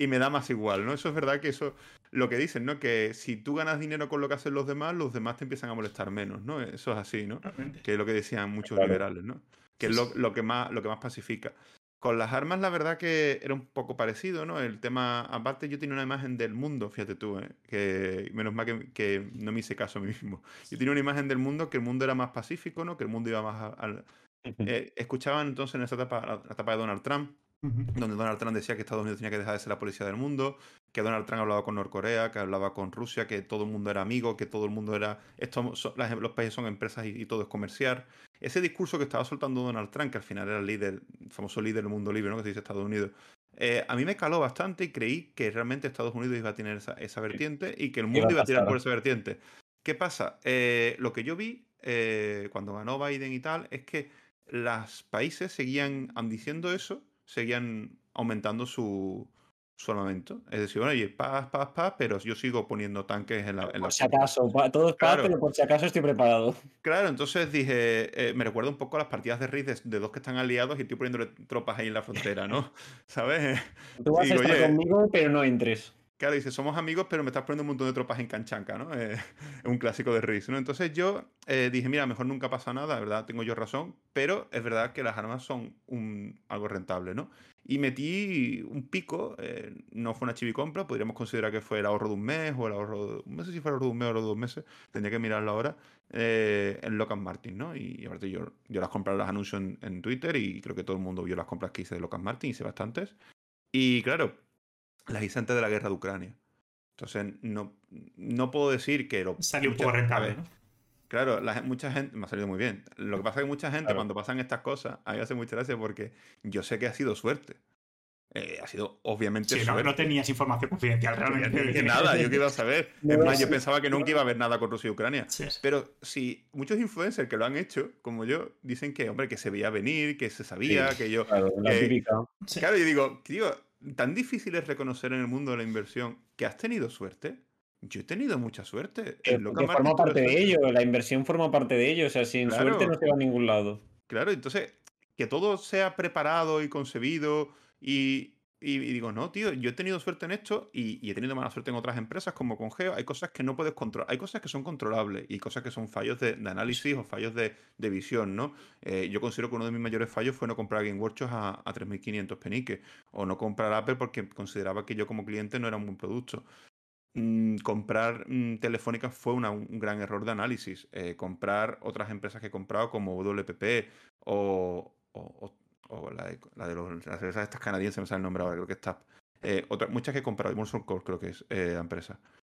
y me da más igual, ¿no? Eso es verdad que eso, lo que dicen, ¿no? Que si tú ganas dinero con lo que hacen los demás, los demás te empiezan a molestar menos, ¿no? Eso es así, ¿no? Que es lo que decían muchos liberales, ¿no? Que es lo, que más, lo que más pacifica. Con las armas, la verdad que era un poco parecido, ¿no? El tema, aparte yo tenía una imagen del mundo, fíjate tú, ¿eh? que menos mal que, no me hice caso a mí mismo. Yo tenía una imagen del mundo que el mundo era más pacífico, ¿no? Que el mundo iba más al... Eh, escuchaban entonces en esa etapa, la etapa de Donald Trump, donde Donald Trump decía que Estados Unidos tenía que dejar de ser la policía del mundo, que Donald Trump hablaba con Norcorea, que hablaba con Rusia, que todo el mundo era amigo, que todo el mundo era... Esto, los países son empresas y, todo es comercial. Ese discurso que estaba soltando Donald Trump, que al final era el líder, el famoso líder del mundo libre, ¿no? que se dice Estados Unidos, eh, a mí me caló bastante y creí que realmente Estados Unidos iba a tener esa, vertiente y que el mundo iba a, tirar por esa vertiente. ¿Qué pasa? Eh, lo que yo vi eh, cuando ganó Biden y tal es que los países seguían diciendo eso seguían aumentando su, su armamento. Es decir, bueno, oye, paz, paz, paz, pero yo sigo poniendo tanques en la. En por si acaso, todo es paz, pero por si acaso estoy preparado. Claro, entonces dije, eh, me recuerda un poco a las partidas de Riz de, dos que están aliados y estoy poniéndole tropas ahí en la frontera, ¿no? ¿Sabes? Tú vas a estar conmigo, pero no entres. Claro, dice, somos amigos, pero me estás poniendo un montón de tropas en Canchanca, ¿no? Es un clásico de Riz, ¿no? Entonces yo eh, dije, mira, mejor nunca pasa nada, ¿verdad? Tengo yo razón, pero es verdad que las armas son algo rentable, ¿no? Y metí un pico, eh, no fue una chivicompra, podríamos considerar que fue el ahorro de un mes o el ahorro, no sé si fue el ahorro de un mes o de dos meses, tendría que mirarlo ahora, eh, en Locan Martin, ¿no? Y, aparte yo, las compré, las anuncio en, en, Twitter y creo que todo el mundo vio las compras que hice de Locan Martin, hice bastantes. Y claro, las hice antes de la guerra de Ucrania. Entonces, no, no puedo decir que lo. Salió un poco rentable, Claro, la, mucha gente. Me ha salido muy bien. Lo que pasa es que mucha gente, cuando pasan estas cosas, a mí me hace mucha gracia porque yo sé que ha sido suerte. Eh, ha sido obviamente sí, No, tenías información confidencial realmente. nada, yo que iba a saber. es más, yo pensaba que nunca iba a haber nada con Rusia y Ucrania. Pero si muchos influencers que lo han hecho, como yo, dicen que, hombre, que se veía venir, que se sabía, que yo. Claro, claro, yo digo, tío, tan difícil es reconocer en el mundo de la inversión que has tenido suerte. Yo he tenido mucha suerte. Que, forma parte de ello, la inversión forma parte de ello, o sea, sin suerte no se va a ningún lado. Claro, entonces, que todo sea preparado y concebido y, y, digo, no, tío, yo he tenido suerte en esto y, he tenido mala suerte en otras empresas como con Geo. Hay cosas que no puedes controlar, hay cosas que son controlables y cosas que son fallos de, análisis o fallos de, visión, ¿no? Eh, yo considero que uno de mis mayores fallos fue no comprar Game Workshop a, a 3.500 peniques o no comprar Apple porque consideraba que yo como cliente no era un buen producto. Mm, comprar mm, Telefónica fue un gran error de análisis. Eh, comprar otras empresas que he comprado como WPP o, o o la de, la de los, las cervezas estas canadienses, me sale el nombre ahora, creo que es TAP. Eh, muchas que he comprado, Molson Core creo que es eh, la empresa.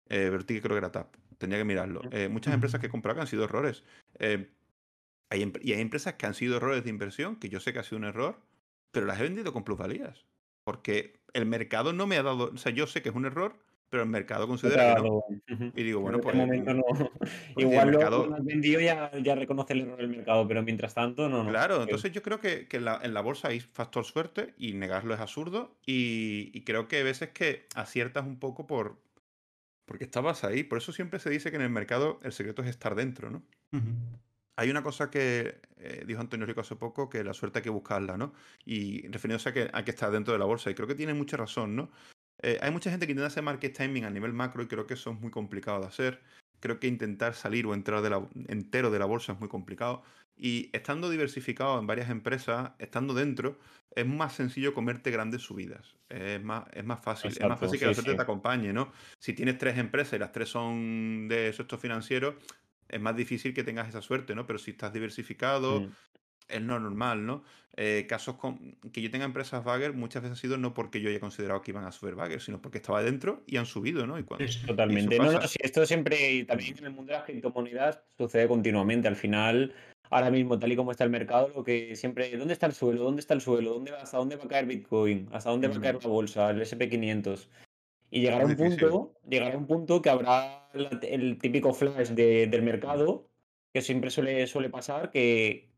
Eh, creo que era TAP, tendría que mirarlo. Eh, muchas empresas que he comprado que han sido errores. Hay, y hay empresas que han sido errores de inversión, que yo sé que ha sido un error, pero las he vendido con plusvalías. Porque el mercado no me ha dado, o sea, yo sé que es un error, pero el mercado considera que no. Y digo, bueno, pues. Momento no. Igual el mercado... lo vendido ya, ya reconoce el error del mercado, pero mientras tanto no. Claro, entonces yo creo que, que en, la, en, la, bolsa hay factor suerte y negarlo es absurdo. Y, y, creo que hay veces que aciertas un poco por. Porque estabas ahí. Por eso siempre se dice que en el mercado el secreto es estar dentro, ¿no? Hay una cosa que eh, dijo Antonio Rico hace poco, que la suerte hay que buscarla, ¿no? Y refiriéndose a que hay que estar dentro de la bolsa. Y creo que tiene mucha razón, ¿no? Eh, hay mucha gente que intenta hacer market timing a nivel macro y creo que eso es muy complicado de hacer. creo que intentar salir o entrar de la, entero de la bolsa es muy complicado. Y estando diversificado en varias empresas, estando dentro, es más sencillo comerte grandes subidas. Es más, es más fácil. es más fácil que la suerte te acompañe, ¿no? Si tienes tres empresas y las tres son de sector financieros, es más difícil que tengas esa suerte, ¿no? Pero si estás diversificado, mm. Es no normal, ¿no? Eh, casos con, que yo tenga empresas Bagger muchas veces ha sido no porque yo haya considerado que iban a subir Bagger, sino porque estaba dentro y han subido, ¿no? Y Totalmente. no, no, esto siempre, también en el mundo de las criptomonedas sucede continuamente. Al final, ahora mismo, tal y como está el mercado, lo que siempre, ¿dónde está el suelo? ¿Dónde está el suelo? ¿Dónde va, ¿Hasta dónde va a caer Bitcoin? ¿Hasta dónde va a caer la bolsa, el SP500? Y llegará un punto, llegará un punto que habrá el típico flash del mercado, que siempre suele, suele pasar, que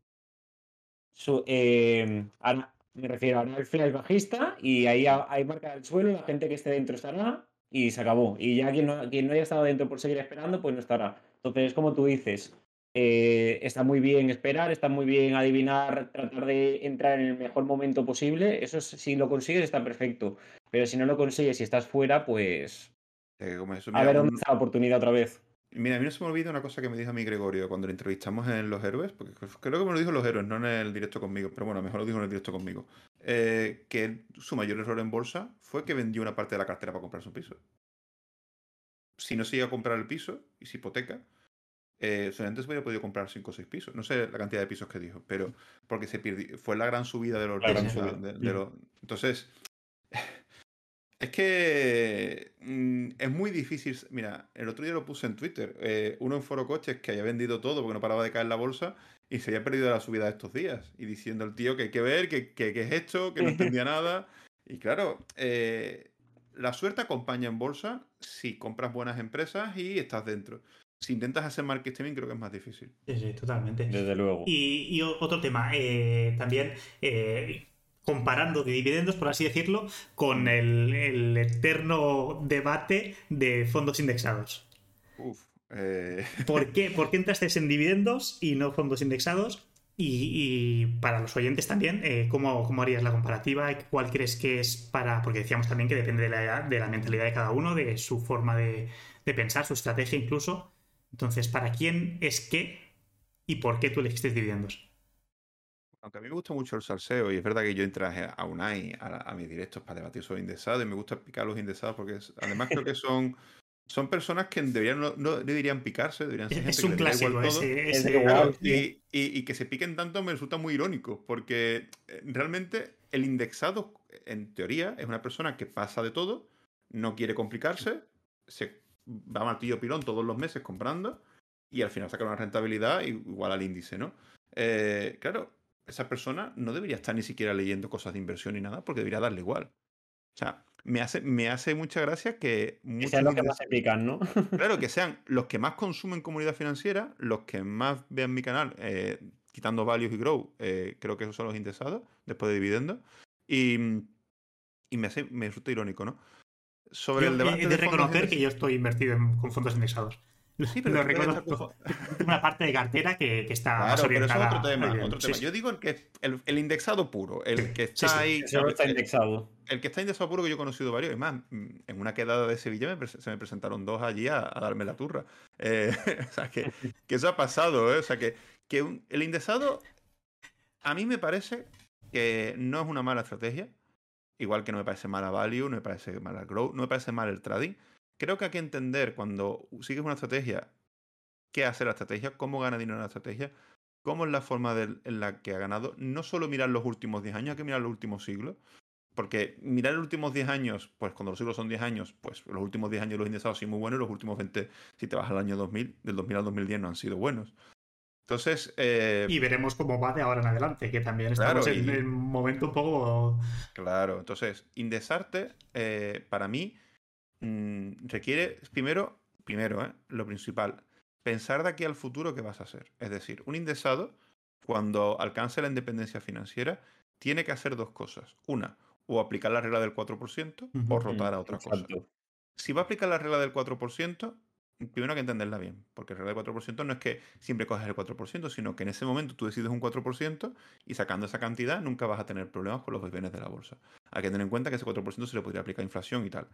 em, me refiero, a el flash bajista y ahí, hay marca el suelo, la gente que esté dentro estará y se acabó. Y ya quien no, quien no haya estado dentro por seguir esperando, pues no estará. Entonces, como tú dices, eh, está muy bien esperar, está muy bien adivinar, tratar de entrar en el mejor momento posible. Eso si lo consigues está perfecto. Pero si no lo consigues y estás fuera, pues... Eh, a ver dónde está la oportunidad otra vez. Mira, a mí no se me olvida una cosa que me dijo a mí Gregorio cuando lo entrevistamos en Los Héroes, porque creo que me lo dijo Los Héroes, no en el directo conmigo, pero bueno, mejor lo dijo en el directo conmigo. Eh, que su mayor error en bolsa fue que vendió una parte de la cartera para comprar su piso. Si no se iba a comprar el piso y se hipoteca, eh, solamente se hubiera podido comprar 5 o 6 pisos. No sé la cantidad de pisos que dijo, pero porque se perdió, fue la gran subida de los... De, entonces, es que mm, es muy difícil. Mira, el otro día lo puse en Twitter. Eh, uno en Foro Coches que había vendido todo porque no paraba de caer la bolsa y se había perdido la subida de estos días. Y diciendo el tío que hay que ver, que, que, es esto, que no entendía nada. Y claro, eh, la suerte acompaña en bolsa si compras buenas empresas y estás dentro si intentas hacer marketing creo que es más difícil. Sí, sí, totalmente. Desde luego. Y, otro tema, eh, también eh, comparando de dividendos, por así decirlo, con el, eterno debate de fondos indexados. Uf. Eh... ¿Por, qué, ¿Por qué entraste en dividendos y no fondos indexados? Y, para los oyentes también, eh, ¿cómo, ¿cómo, harías la comparativa? ¿Cuál crees que es para.? Porque decíamos también que depende de la, de la mentalidad de cada uno, de su forma de, de pensar, su estrategia incluso. Entonces, ¿para quién es qué y por qué tú elegiste dividendos? Aunque a mí me gusta mucho el salseo, y es verdad que yo entré a UNAI, a, mis directos para debatir sobre indexados, y me gusta picar los indexados porque además creo que son, son personas que deberían, no, deberían picarse, deberían ser es un clásico y, que se piquen tanto me resulta muy irónico, porque eh, realmente el indexado, en teoría, es una persona que pasa de todo, no quiere complicarse, se va martillo pilón todos los meses comprando y al final saca una rentabilidad igual al índice, ¿no? Eh, claro, esa persona no debería estar ni siquiera leyendo cosas de inversión ni nada porque debería darle igual. O sea, me hace, me hace mucha gracia que... Que sean los que más se pican, ¿no? claro, que sean los que más consumen comunidad financiera, los que más vean mi canal, eh, quitando Values y Grow, eh, creo que esos son los interesados, después de dividendos. Y, y me, hace, me resulta irónico, ¿no? sobre el debate. He de, reconocer que yo estoy invertido en, con fondos indexados. Sí, pero reconozco. una parte de cartera que, está claro, pero eso es otro tema. Otro tema. Yo digo que el, el, indexado puro, el que está ahí. está indexado. El, que está indexado puro, que yo he conocido varios. Y más, mm, en una quedada de Sevilla se me presentaron dos allí a, darme la turra. Eh, o sea, que, que, eso ha pasado. ¿eh? O sea, que, que el indexado, a mí me parece que no es una mala estrategia. Igual que no me parece mala value, no me parece mala growth, no me parece mal el trading. Creo que hay que entender cuando sigues una estrategia, qué hace la estrategia, cómo gana dinero la estrategia, cómo es la forma en la que ha ganado. No solo mirar los últimos 10 años, hay que mirar los últimos siglos. Porque mirar los últimos 10 años, pues cuando los siglos son 10 años, pues los últimos 10 años los indexados sido muy buenos, los últimos 20, si te vas al año 2000, del 2000 al 2010 no han sido buenos. Entonces. Eh, y veremos cómo va de ahora en adelante, que también estamos en un momento un poco. Claro, entonces, indexarte, eh, para mí, mm, requiere, primero, primero, eh, lo principal, pensar de aquí al futuro qué vas a hacer. Es decir, un indexado, cuando alcance la independencia financiera, tiene que hacer dos cosas. Una, o aplicar la regla del 4% o rotar a otra cosa. Si va a aplicar la regla del 4%, primero hay que entenderla bien, porque el regla del 4% no es que siempre coges el 4%, sino que en ese momento tú decides un 4% y sacando esa cantidad nunca vas a tener problemas con los bienes de la bolsa. Hay que tener en cuenta que ese 4% se le podría aplicar inflación y tal.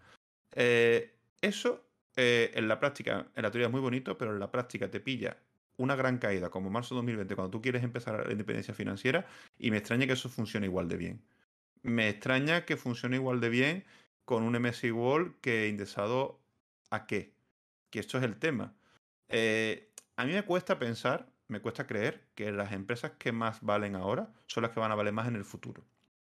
Eh, eso eh, en la práctica, en la teoría es muy bonito, pero en la práctica te pilla una gran caída como marzo 2020, cuando tú quieres empezar la independencia financiera, y me extraña que eso funcione igual de bien. Me extraña que funcione igual de bien con un MSI Wall que indexado a qué. Que esto es el tema. Eh, a mí me cuesta pensar, me cuesta creer que las empresas que más valen ahora son las que van a valer más en el futuro.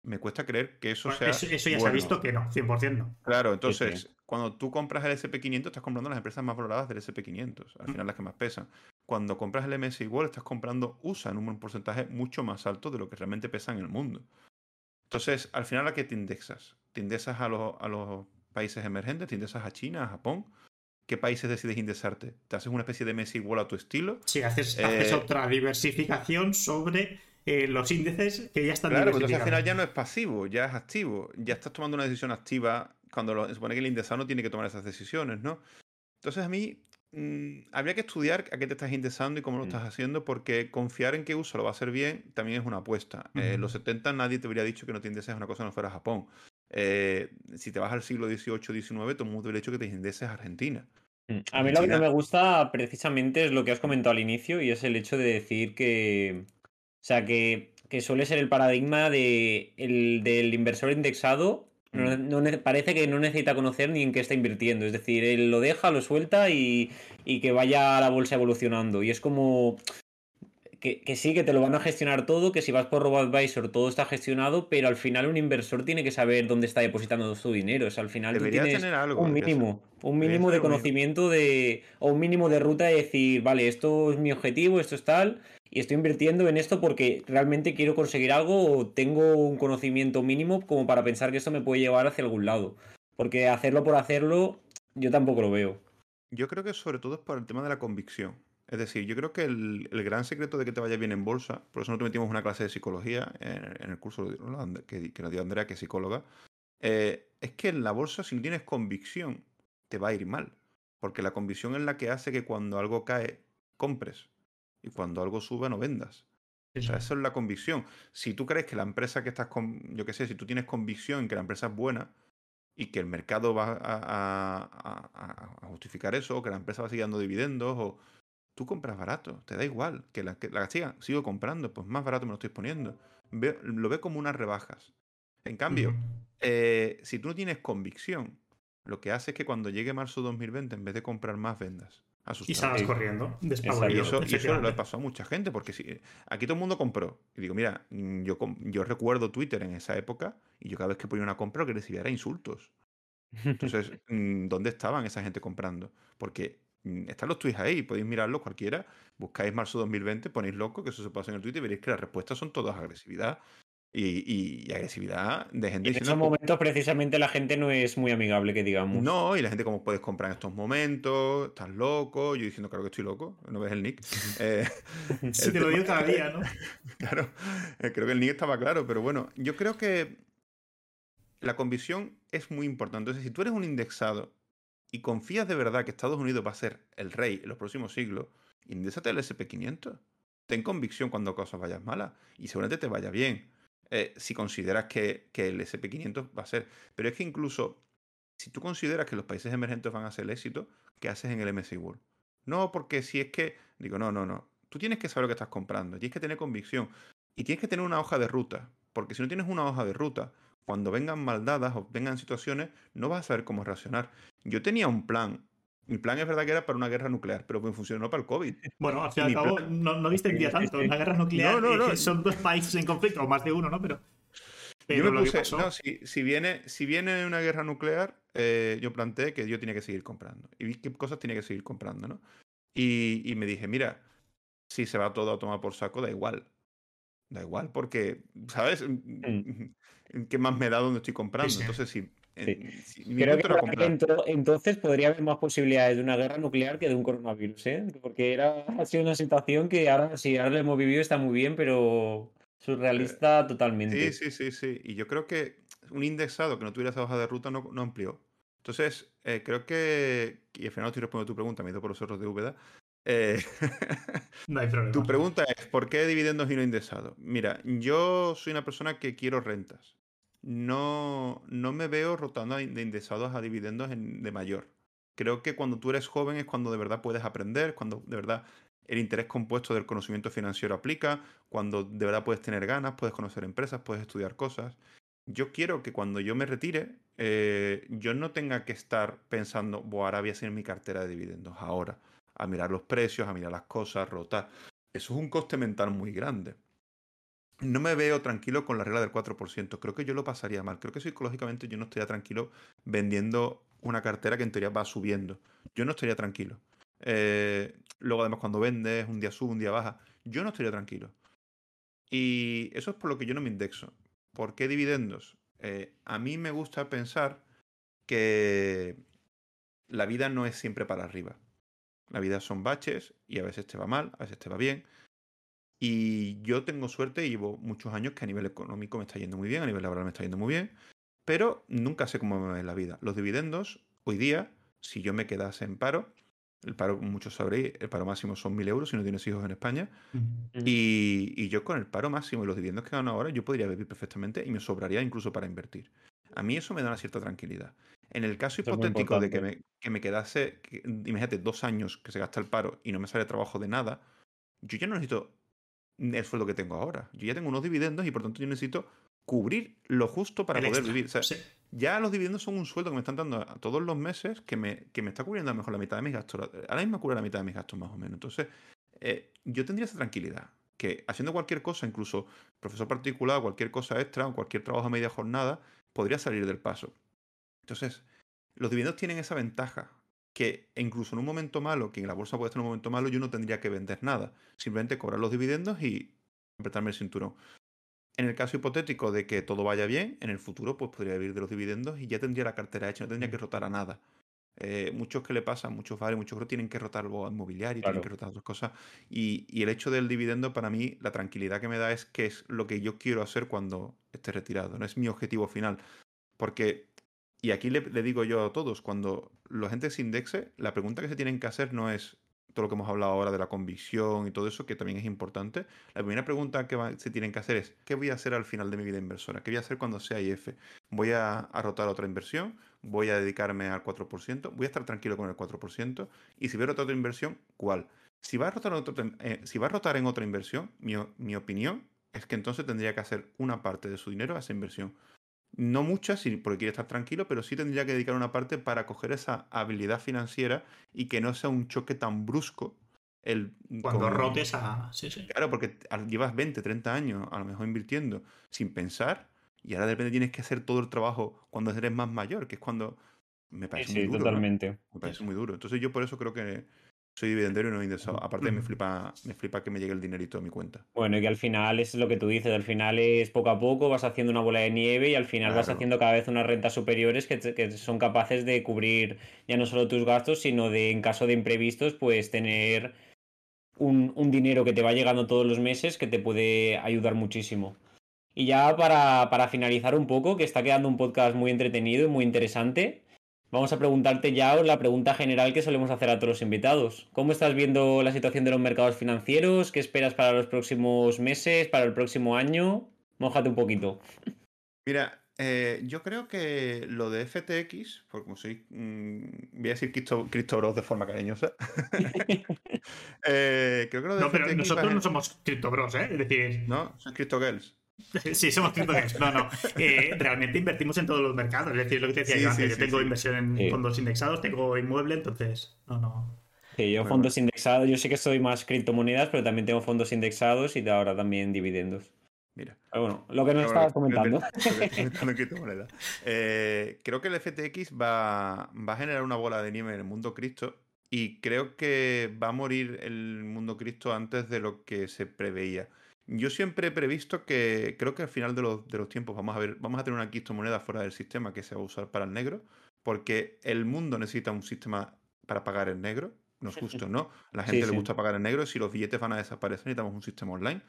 Me cuesta creer que eso sea. Eso, ya se ha visto que no, 100% no. Claro, entonces, cuando tú compras el SP500, estás comprando las empresas más valoradas del SP500, al final las que más pesan. Cuando compras el MSI World, estás comprando USA en un porcentaje mucho más alto de lo que realmente pesa en el mundo. Entonces, al final, ¿a qué te indexas? ¿Te indexas a los, a los países emergentes? ¿Te indexas a China, a Japón? ¿Qué países decides indexarte? ¿Te haces una especie de MSI igual a tu estilo? Sí, haces, eh, otra diversificación sobre eh, los índices que ya están Claro, entonces al final ya no es pasivo, ya es activo. Ya estás tomando una decisión activa cuando se supone que el indexado no tiene que tomar esas decisiones, ¿no? Entonces a mí mm, habría que estudiar a qué te estás indexando y cómo lo mm. estás haciendo, porque confiar en que uso lo va a hacer bien también es una apuesta. En eh, los 70 nadie te habría dicho que no te indexes a una cosa no fuera Japón. Eh, si te vas al siglo XVIII, XIX, todo el mundo hubiera dicho que te indexes a Argentina. Mm, a mí lo que no me gusta precisamente es lo que has comentado al inicio y es el hecho de decir que, sea, que, que suele ser el paradigma de el, del inversor indexado no, mm. parece que no necesita conocer ni en qué está invirtiendo. Es decir, él lo deja, lo suelta y, y que vaya a la bolsa evolucionando. Y es como. Que, que, sí, que te lo van a gestionar todo, que si vas por RoboAdvisor todo está gestionado, pero al final un inversor tiene que saber dónde está depositando su dinero. O sea, al final tú tienes un mínimo, un mínimo de conocimiento de, o un mínimo de ruta de decir, vale, esto es mi objetivo, esto es tal, y estoy invirtiendo en esto porque realmente quiero conseguir algo o tengo un conocimiento mínimo como para pensar que esto me puede llevar hacia algún lado. Porque hacerlo por hacerlo, yo tampoco lo veo. Yo creo que sobre todo es por el tema de la convicción. Es decir, yo creo que el, gran secreto de que te vaya bien en bolsa, por eso nosotros metimos una clase de psicología en, el curso que, nos dio Andrea, que es psicóloga, eh, es que en la bolsa, si no tienes convicción, te va a ir mal. Porque la convicción es la que hace que cuando algo cae, compres y cuando algo sube no vendas. O sea, eso es la convicción. Si tú crees que la empresa que estás con, yo qué sé, si tú tienes convicción en que la empresa es buena y que el mercado va a, justificar eso, o que la empresa va a seguir dando dividendos, o tú compras barato, te da igual, que la, que la siga, sigo comprando, pues más barato me lo estoy poniendo. lo ve como unas rebajas. En cambio, eh, si tú no tienes convicción, lo que hace es que cuando llegue marzo 2020, en vez de comprar más, vendas. Y salgas corriendo, Y eso, y eso lo pasó a mucha gente, porque si, aquí todo el mundo compró. Y digo, mira, mm, yo, yo recuerdo Twitter en esa época y yo cada vez que ponía una compra lo que recibía era insultos. Entonces, mm, ¿dónde estaban esa gente comprando? Porque mm, están los tweets ahí, podéis mirarlos cualquiera, buscáis marzo 2020, ponéis loco, que eso se pasa en el Twitter y veréis que las respuestas son todas agresividad, y, agresividad de gente. en esos momentos precisamente la gente no es muy amigable, que digamos. No, y la gente como puedes comprar en estos momentos, estás loco, yo diciendo claro que estoy loco, no ves el nick. Eh, si te lo digo cada día, ¿no? claro, eh, creo que el nick estaba claro, pero bueno, yo creo que la convicción es muy importante. Entonces, si tú eres un indexado y confías de verdad que Estados Unidos va a ser el rey en los próximos siglos, indexate el SP500. Ten convicción cuando cosas vayan malas y seguramente te vaya bien. Eh, si consideras que, el SP500 va a ser. Pero es que incluso si tú consideras que los países emergentes van a ser el éxito, ¿qué haces en el MSCI World? No, porque si es que, digo, no, no, no. Tú tienes que saber lo que estás comprando, tienes que tener convicción y tienes que tener una hoja de ruta, porque si no tienes una hoja de ruta, cuando vengan maldadas o vengan situaciones, no vas a saber cómo reaccionar. Yo tenía un plan mi plan es verdad que era para una guerra nuclear, pero pues funcionó para el COVID. Bueno, al fin y al cabo, no, no distendía tanto. Una guerra nuclear no, no, son dos países en conflicto, o más de uno, ¿no? Pero. yo me puse, no, si, si, viene, si viene una guerra nuclear, eh, yo planteé que yo tenía que seguir comprando. Y vi qué cosas tenía que seguir comprando, ¿no? Y, y me dije, mira, si se va todo a tomar por saco, da igual. Da igual, porque, ¿sabes? Mm. ¿Qué más me da donde estoy comprando? Entonces, si Creo que entonces podría haber más posibilidades de una guerra nuclear que de un coronavirus, ¿eh? Porque era, ha sido una situación que ahora, sí, ahora lo hemos vivido, está muy bien, pero surrealista eh, totalmente. Sí, sí, sí, sí. Y yo creo que un indexado que no tuviera esa hoja de ruta no, amplió. Entonces, eh, creo que, y al final estoy respondiendo a tu pregunta, me he ido por los otros de Úbeda. no hay problema. Tu pregunta es, ¿por qué dividendos y no indexados? Mira, yo soy una persona que quiero rentas no, no me veo rotando de indexados a dividendos de mayor. Creo que cuando tú eres joven es cuando de verdad puedes aprender, cuando de verdad el interés compuesto del conocimiento financiero aplica, cuando de verdad puedes tener ganas, puedes conocer empresas, puedes estudiar cosas. Yo quiero que cuando yo me retire, eh, yo no tenga que estar pensando, ahora voy a hacer mi cartera de dividendos, ahora, a mirar los precios, a mirar las cosas, rotar. Eso es un coste mental muy grande. No me veo tranquilo con la regla del 4%. Creo que yo lo pasaría mal. Creo que psicológicamente yo no estaría tranquilo vendiendo una cartera que en teoría va subiendo. Yo no estaría tranquilo. Eh, luego, además, cuando vendes, un día sube, un día baja, yo no estaría tranquilo. Y eso es por lo que yo no me indexo. ¿Por qué dividendos? Eh, a mí me gusta pensar que la vida no es siempre para arriba. La vida son baches y a veces te va mal, a veces te va bien. Y yo tengo suerte y llevo muchos años que a nivel económico me está yendo muy bien, a nivel laboral me está yendo muy bien, pero nunca sé cómo me va en la vida. Los dividendos, hoy día, si yo me quedase en paro, el paro, muchos sabréis, el paro máximo son 1.000 euros si no tienes hijos en España. y, yo con el paro máximo y los dividendos que gano ahora, yo podría vivir perfectamente y me sobraría incluso para invertir. A mí eso me da una cierta tranquilidad. En el caso hipotético de que me, que me quedase, imagínate, dos años que se gasta el paro y no me sale trabajo de nada, yo ya no necesito el sueldo que tengo ahora. Yo ya tengo unos dividendos y por tanto yo necesito cubrir lo justo para poder vivir. Ya los dividendos son un sueldo que me están dando todos los meses que me, que me está cubriendo a lo mejor la mitad de mis gastos. Ahora mismo cubre la mitad de mis gastos más o menos. Entonces, eh, yo tendría esa tranquilidad. Que haciendo cualquier cosa, incluso profesor particular, cualquier cosa extra o cualquier trabajo a media jornada, podría salir del paso. Entonces, los dividendos tienen esa ventaja que incluso en un momento malo, que en la bolsa puede estar en un momento malo, yo no tendría que vender nada. Simplemente cobrar los dividendos y apretarme el cinturón. En el caso hipotético de que todo vaya bien, en el futuro pues podría vivir de los dividendos y ya tendría la cartera hecha, no tendría que rotar a nada. Eh, muchos que le pasan, muchos vale, muchos creo tienen que rotar algo inmobiliario, tienen que rotar otras cosas. Y, y, el hecho del dividendo, para mí, la tranquilidad que me da es que es lo que yo quiero hacer cuando esté retirado, no es mi objetivo final. Porque, y aquí le, digo yo a todos, cuando la gente se indexe, la pregunta que se tienen que hacer no es todo lo que hemos hablado ahora de la convicción y todo eso, que también es importante. La primera pregunta que se tienen que hacer es, ¿qué voy a hacer al final de mi vida inversora? ¿Qué voy a hacer cuando sea IF? ¿Voy a, a rotar otra inversión? ¿Voy a dedicarme al 4%? ¿Voy a estar tranquilo con el 4%? Y si voy a rotar otra inversión, ¿cuál? Si va a rotar, eh, si va a rotar en otra inversión, mi, mi opinión es que entonces tendría que hacer una parte de su dinero a esa inversión. No muchas, porque quiere estar tranquilo, pero sí tendría que dedicar una parte para coger esa habilidad financiera y que no sea un choque tan brusco. El, Cuando rotes a... Sí, sí. Claro, porque llevas 20, 30 años a lo mejor invirtiendo sin pensar y ahora de repente tienes que hacer todo el trabajo cuando eres más mayor, que es cuando me parece muy duro. Totalmente. Me parece muy duro. Entonces yo por eso creo que soy dividendero y no indexado. Aparte, me flipa, me flipa que me llegue el dinerito a mi cuenta. Bueno, y que al final es lo que tú dices, al final es poco a poco, vas haciendo una bola de nieve y al final vas haciendo cada vez unas rentas superiores que, son capaces de cubrir ya no solo tus gastos, sino de, en caso de imprevistos, pues tener un, dinero que te va llegando todos los meses que te puede ayudar muchísimo. Y ya para, para finalizar un poco, que está quedando un podcast muy entretenido y muy interesante, Vamos a preguntarte ya la pregunta general que solemos hacer a todos los invitados. ¿Cómo estás viendo la situación de los mercados financieros? ¿Qué esperas para los próximos meses, para el próximo año? Mójate un poquito. Mira, eh, yo creo que lo de FTX, porque como soy, mm, voy a decir Cristo, Bros de forma cariñosa. Eh, creo que lo de no, pero nosotros no somos Crypto Bros, ¿eh? Es decir. No, son Crypto Girls. Sí, somos criptogames. No, no. Eh, realmente invertimos en todos los mercados. Es decir, lo que te decía yo antes. yo tengo inversión en fondos indexados, tengo inmueble, entonces. No, no. Sí, yo fondos indexados. Yo sé que soy más criptomonedas, pero también tengo fondos indexados y ahora también dividendos. Mira. bueno, lo que nos estabas comentando. Eh, creo que el FTX va, va a generar una bola de nieve en el mundo cripto y creo que va a morir el mundo cripto antes de lo que se preveía. Yo siempre he previsto que creo que al final de los, de los tiempos vamos a ver, vamos a tener una criptomoneda fuera del sistema que se va a usar para el negro, porque el mundo necesita un sistema para pagar en negro. No es justo, ¿no? A la gente le gusta pagar en negro. Si los billetes van a desaparecer, necesitamos un sistema online.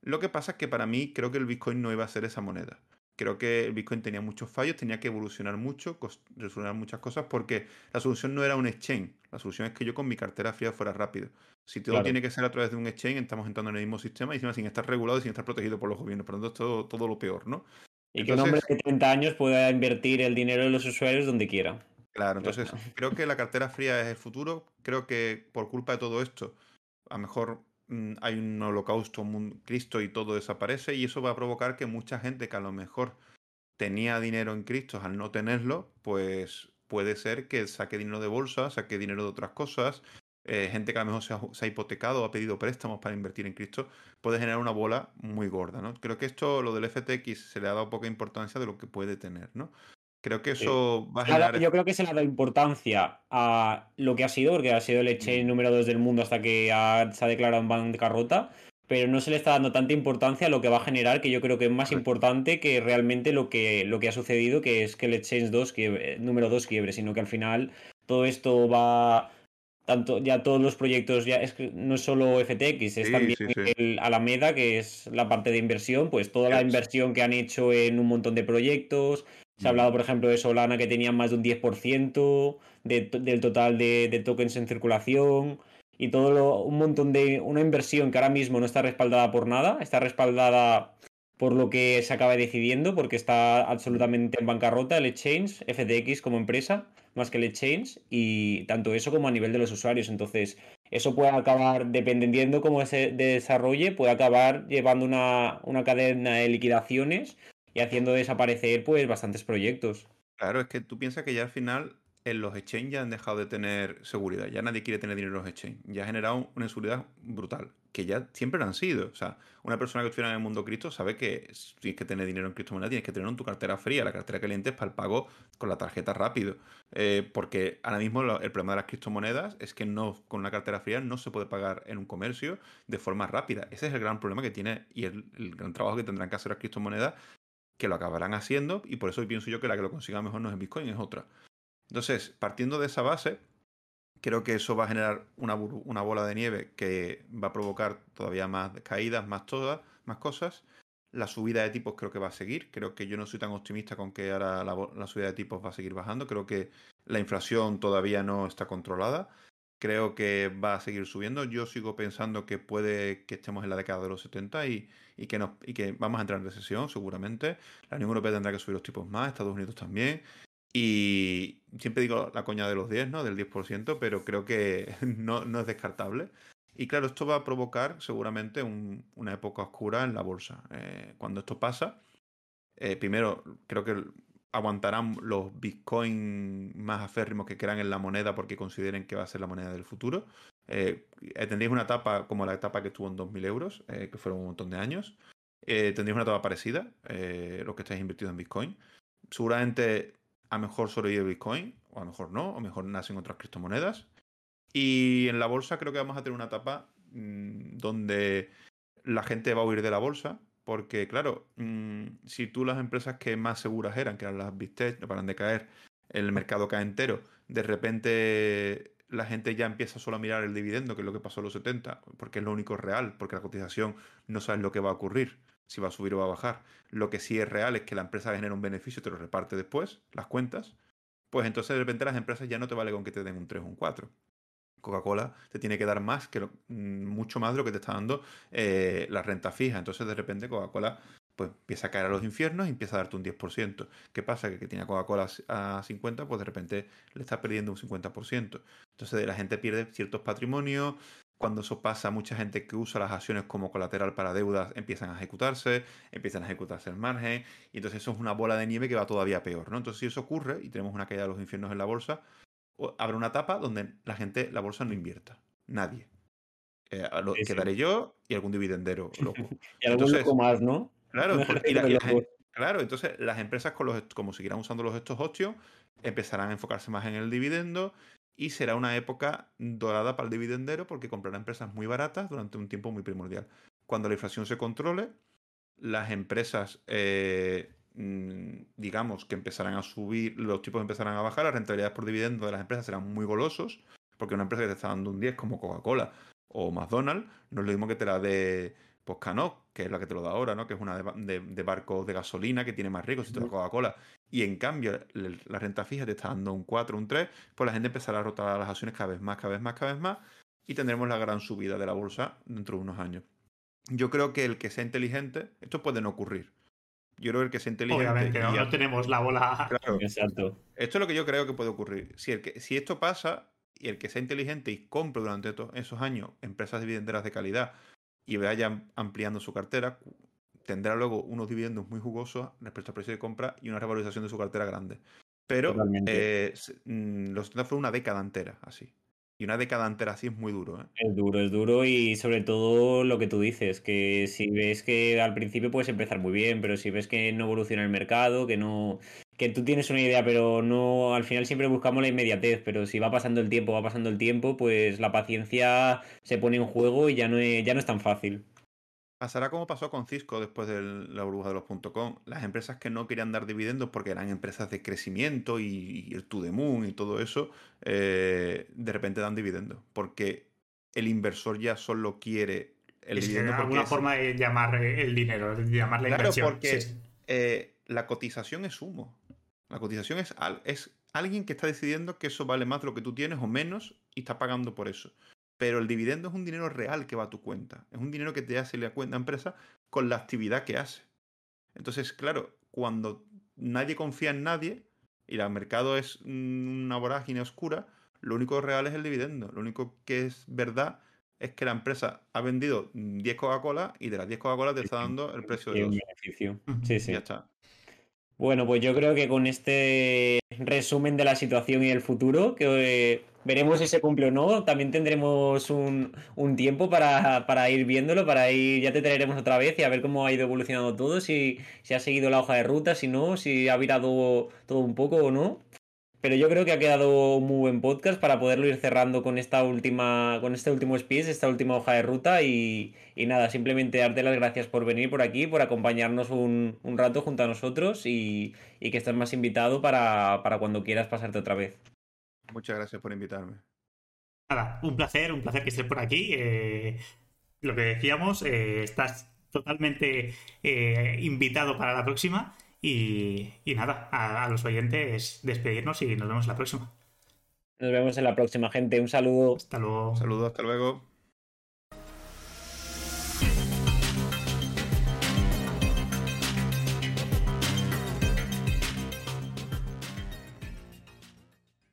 Lo que pasa es que para mí creo que el Bitcoin no iba a ser esa moneda creo que el Bitcoin tenía muchos fallos, tenía que evolucionar mucho, resolver muchas cosas, porque la solución no era un exchange. La solución es que yo con mi cartera fría fuera rápido. Si todo tiene que ser a través de un exchange, estamos entrando en el mismo sistema y encima sin estar regulado y sin estar protegido por los gobiernos. Por lo tanto, es todo, todo lo peor, ¿no? Y que un hombre de 30 años pueda invertir el dinero de los usuarios donde quiera. Claro, entonces creo que la cartera fría es el futuro. Creo que por culpa de todo esto, a lo mejor hay un holocausto, un Cristo y todo desaparece y eso va a provocar que mucha gente que a lo mejor tenía dinero en Cristo al no tenerlo, pues puede ser que saque dinero de bolsa, saque dinero de otras cosas. Eh, gente que a lo mejor se ha, se ha, hipotecado o ha pedido préstamos para invertir en Cristo, puede generar una bola muy gorda, ¿no? Creo que esto, lo del FTX, se le ha dado poca importancia de lo que puede tener, ¿no? Creo que eso va a generar... Yo creo que se le ha dado importancia a lo que ha sido, porque ha sido el exchange número 2 del mundo hasta que se ha declarado en bancarrota, pero no se le está dando tanta importancia a lo que va a generar, que yo creo que es más importante que realmente lo que, lo que ha sucedido, que es que el exchange 2 número 2 quiebre, sino que al final todo esto va tanto ya todos los proyectos ya es que no es solo FTX es también El Alameda que es la parte de inversión pues toda la inversión que han hecho en un montón de proyectos se ha hablado, por ejemplo, de Solana que tenía más de un 10% del total de, tokens en circulación y todo un montón de una inversión que ahora mismo no está respaldada por nada, está respaldada por lo que se acaba decidiendo, porque está absolutamente en bancarrota el exchange, FTX como empresa, más que el exchange, y tanto eso como a nivel de los usuarios. Entonces, eso puede acabar, dependiendo cómo se desarrolle, puede acabar llevando una, una cadena de liquidaciones y haciendo desaparecer pues bastantes proyectos. Claro, es que tú piensas que ya al final en los exchanges ya han dejado de tener seguridad, ya nadie quiere tener dinero en los exchanges, ya ha generado una inseguridad brutal, que ya siempre lo han sido. O sea, una persona que estuviera en el mundo cripto sabe que tienes que tener dinero en criptomonedas, tienes que tenerlo en tu cartera fría, la cartera caliente es para el pago con la tarjeta rápido. Eh, porque ahora mismo el problema de las criptomonedas es que no con una cartera fría no se puede pagar en un comercio de forma rápida. Ese es el gran problema que tiene y el, el gran trabajo que tendrán que hacer las criptomonedas que lo acabarán haciendo y por eso pienso yo que la que lo consiga mejor no es Bitcoin, es otra. Entonces, partiendo de esa base, creo que eso va a generar una, bola de nieve que va a provocar todavía más caídas, más todas, más cosas. La subida de tipos creo que va a seguir. Creo que yo no soy tan optimista con que ahora la subida de tipos va a seguir bajando. Creo que la inflación todavía no está controlada creo que va a seguir subiendo. Yo sigo pensando que puede que estemos en la década de los 70 y, y, que, nos, y que vamos a entrar en recesión seguramente. La Unión Europea tendrá que subir los tipos más, Estados Unidos también. Y siempre digo la coña de los 10, ¿no? Del 10%, pero creo que no, no es descartable. Y claro, esto va a provocar seguramente un, una época oscura en la bolsa. Eh, cuando esto pasa, eh, primero creo que aguantarán los bitcoin más aférrimos que crean en la moneda porque consideren que va a ser la moneda del futuro. Eh, tendréis una etapa como la etapa que estuvo en 2.000 euros, eh, que fueron un montón de años. Eh, tendréis una etapa parecida, eh, los que estáis invertidos en bitcoin. Seguramente a lo mejor sobrevive bitcoin, o a lo mejor no, o mejor nacen otras criptomonedas. Y en la bolsa creo que vamos a tener una etapa mmm, donde la gente va a huir de la bolsa, porque, claro, mmm, si tú las empresas que más seguras eran, que eran las Big no paran de caer, el mercado cae entero, de repente la gente ya empieza solo a mirar el dividendo, que es lo que pasó en los 70, porque es lo único real, porque la cotización no sabes lo que va a ocurrir, si va a subir o va a bajar. Lo que sí es real es que la empresa genera un beneficio te lo reparte después, las cuentas. Pues entonces de repente las empresas ya no te vale con que te den un 3 o un 4. Coca-Cola te tiene que dar más, que lo, mm, mucho más de lo que te está dando eh, la renta fija. Entonces, de repente, Coca-Cola pues empieza a caer a los infiernos y empieza a darte un 10%. ¿Qué pasa? Que, que tiene Coca-Cola a 50, pues de repente le está perdiendo un 50%. Entonces la gente pierde ciertos patrimonios. Cuando eso pasa, mucha gente que usa las acciones como colateral para deudas empiezan a ejecutarse, empiezan a ejecutarse el margen, y entonces eso es una bola de nieve que va todavía peor, ¿no? Entonces si eso ocurre y tenemos una caída de los infiernos en la bolsa, habrá una etapa donde la gente, la bolsa no invierta. Nadie. Eh, lo, sí, quedaré yo y algún dividendero loco. y algún entonces, loco más, ¿no? Claro, y la, y la, claro, entonces las empresas con los como seguirán usando los estos hostios, empezarán a enfocarse más en el dividendo y será una época dorada para el dividendero porque comprará empresas muy baratas durante un tiempo muy primordial. Cuando la inflación se controle, las empresas eh, digamos que empezarán a subir, los tipos empezarán a bajar, las rentabilidades por dividendo de las empresas serán muy golosos, porque una empresa que te está dando un 10 como Coca-Cola o McDonald's, no es lo mismo que te la de pues que es la que te lo da ahora, ¿no? Que es una de, de, de barcos de gasolina que tiene más riesgo si te da Coca-Cola. Y en cambio, la renta fija te está dando un 4, un 3, pues la gente empezará a rotar las acciones cada vez más, cada vez más, cada vez más, y tendremos la gran subida de la bolsa dentro de unos años. Yo creo que el que sea inteligente, esto puede no ocurrir, Yo creo que el que sea inteligente. Obviamente, no, tenemos la bola. Claro. Exacto. Esto es lo que yo creo que puede ocurrir. Si, el que, si esto pasa y el que sea inteligente y compre durante todos esos años empresas dividenderas de calidad y vaya ampliando su cartera, tendrá luego unos dividendos muy jugosos respecto al precio de compra y una revalorización de su cartera grande. Pero eh, mm, los fue una década entera así. Y una década entera así es muy duro. ¿eh? Es duro, es duro y sobre todo lo que tú dices, que si ves que al principio puedes empezar muy bien, pero si ves que no evoluciona el mercado, que no, que tú tienes una idea, pero no, al final siempre buscamos la inmediatez, pero si va pasando el tiempo, va pasando el tiempo, pues la paciencia se pone en juego y ya no es, ya no es tan fácil. Pasará como pasó con Cisco después de la burbuja de los .com. Las empresas que no querían dar dividendos porque eran empresas de crecimiento y, el to the moon y todo eso, eh, de repente dan dividendos. Porque el inversor ya solo quiere el dividendo. Es alguna forma de llamar el dinero, de llamar la claro, porque eh, la cotización es humo. La cotización es, es alguien que está decidiendo que eso vale más de lo que tú tienes o menos y está pagando por eso. Pero el dividendo es un dinero real que va a tu cuenta. Es un dinero que te hace la cuenta empresa con la actividad que hace. Entonces, claro, cuando nadie confía en nadie y el mercado es una vorágine oscura, lo único real es el dividendo. Lo único que es verdad es que la empresa ha vendido 10 Coca-Cola y de las 10 Coca-Cola te está dando el precio de dos. beneficio. Sí, sí. Ya está. Bueno, pues yo creo que con este resumen de la situación y el futuro, que veremos si se cumple o no. También tendremos un, tiempo para, ir viéndolo, para ir, ya te traeremos otra vez y a ver cómo ha ido evolucionando todo, si, si ha seguido la hoja de ruta, si no, si ha virado todo un poco o no. Pero yo creo que ha quedado un muy buen podcast para poderlo ir cerrando con esta última, con este último speech, esta última hoja de ruta. Y, nada, simplemente darte las gracias por venir por aquí, por acompañarnos un, rato junto a nosotros y, que estés más invitado para, para cuando quieras pasarte otra vez. Muchas gracias por invitarme. Nada, un placer, un placer que estés por aquí. Eh, lo que decíamos, eh, estás totalmente eh, invitado para la próxima. Y, nada, a, los oyentes despedirnos y nos vemos la próxima. Nos vemos en la próxima, gente. Un saludo. Hasta luego. Un saludo, hasta luego.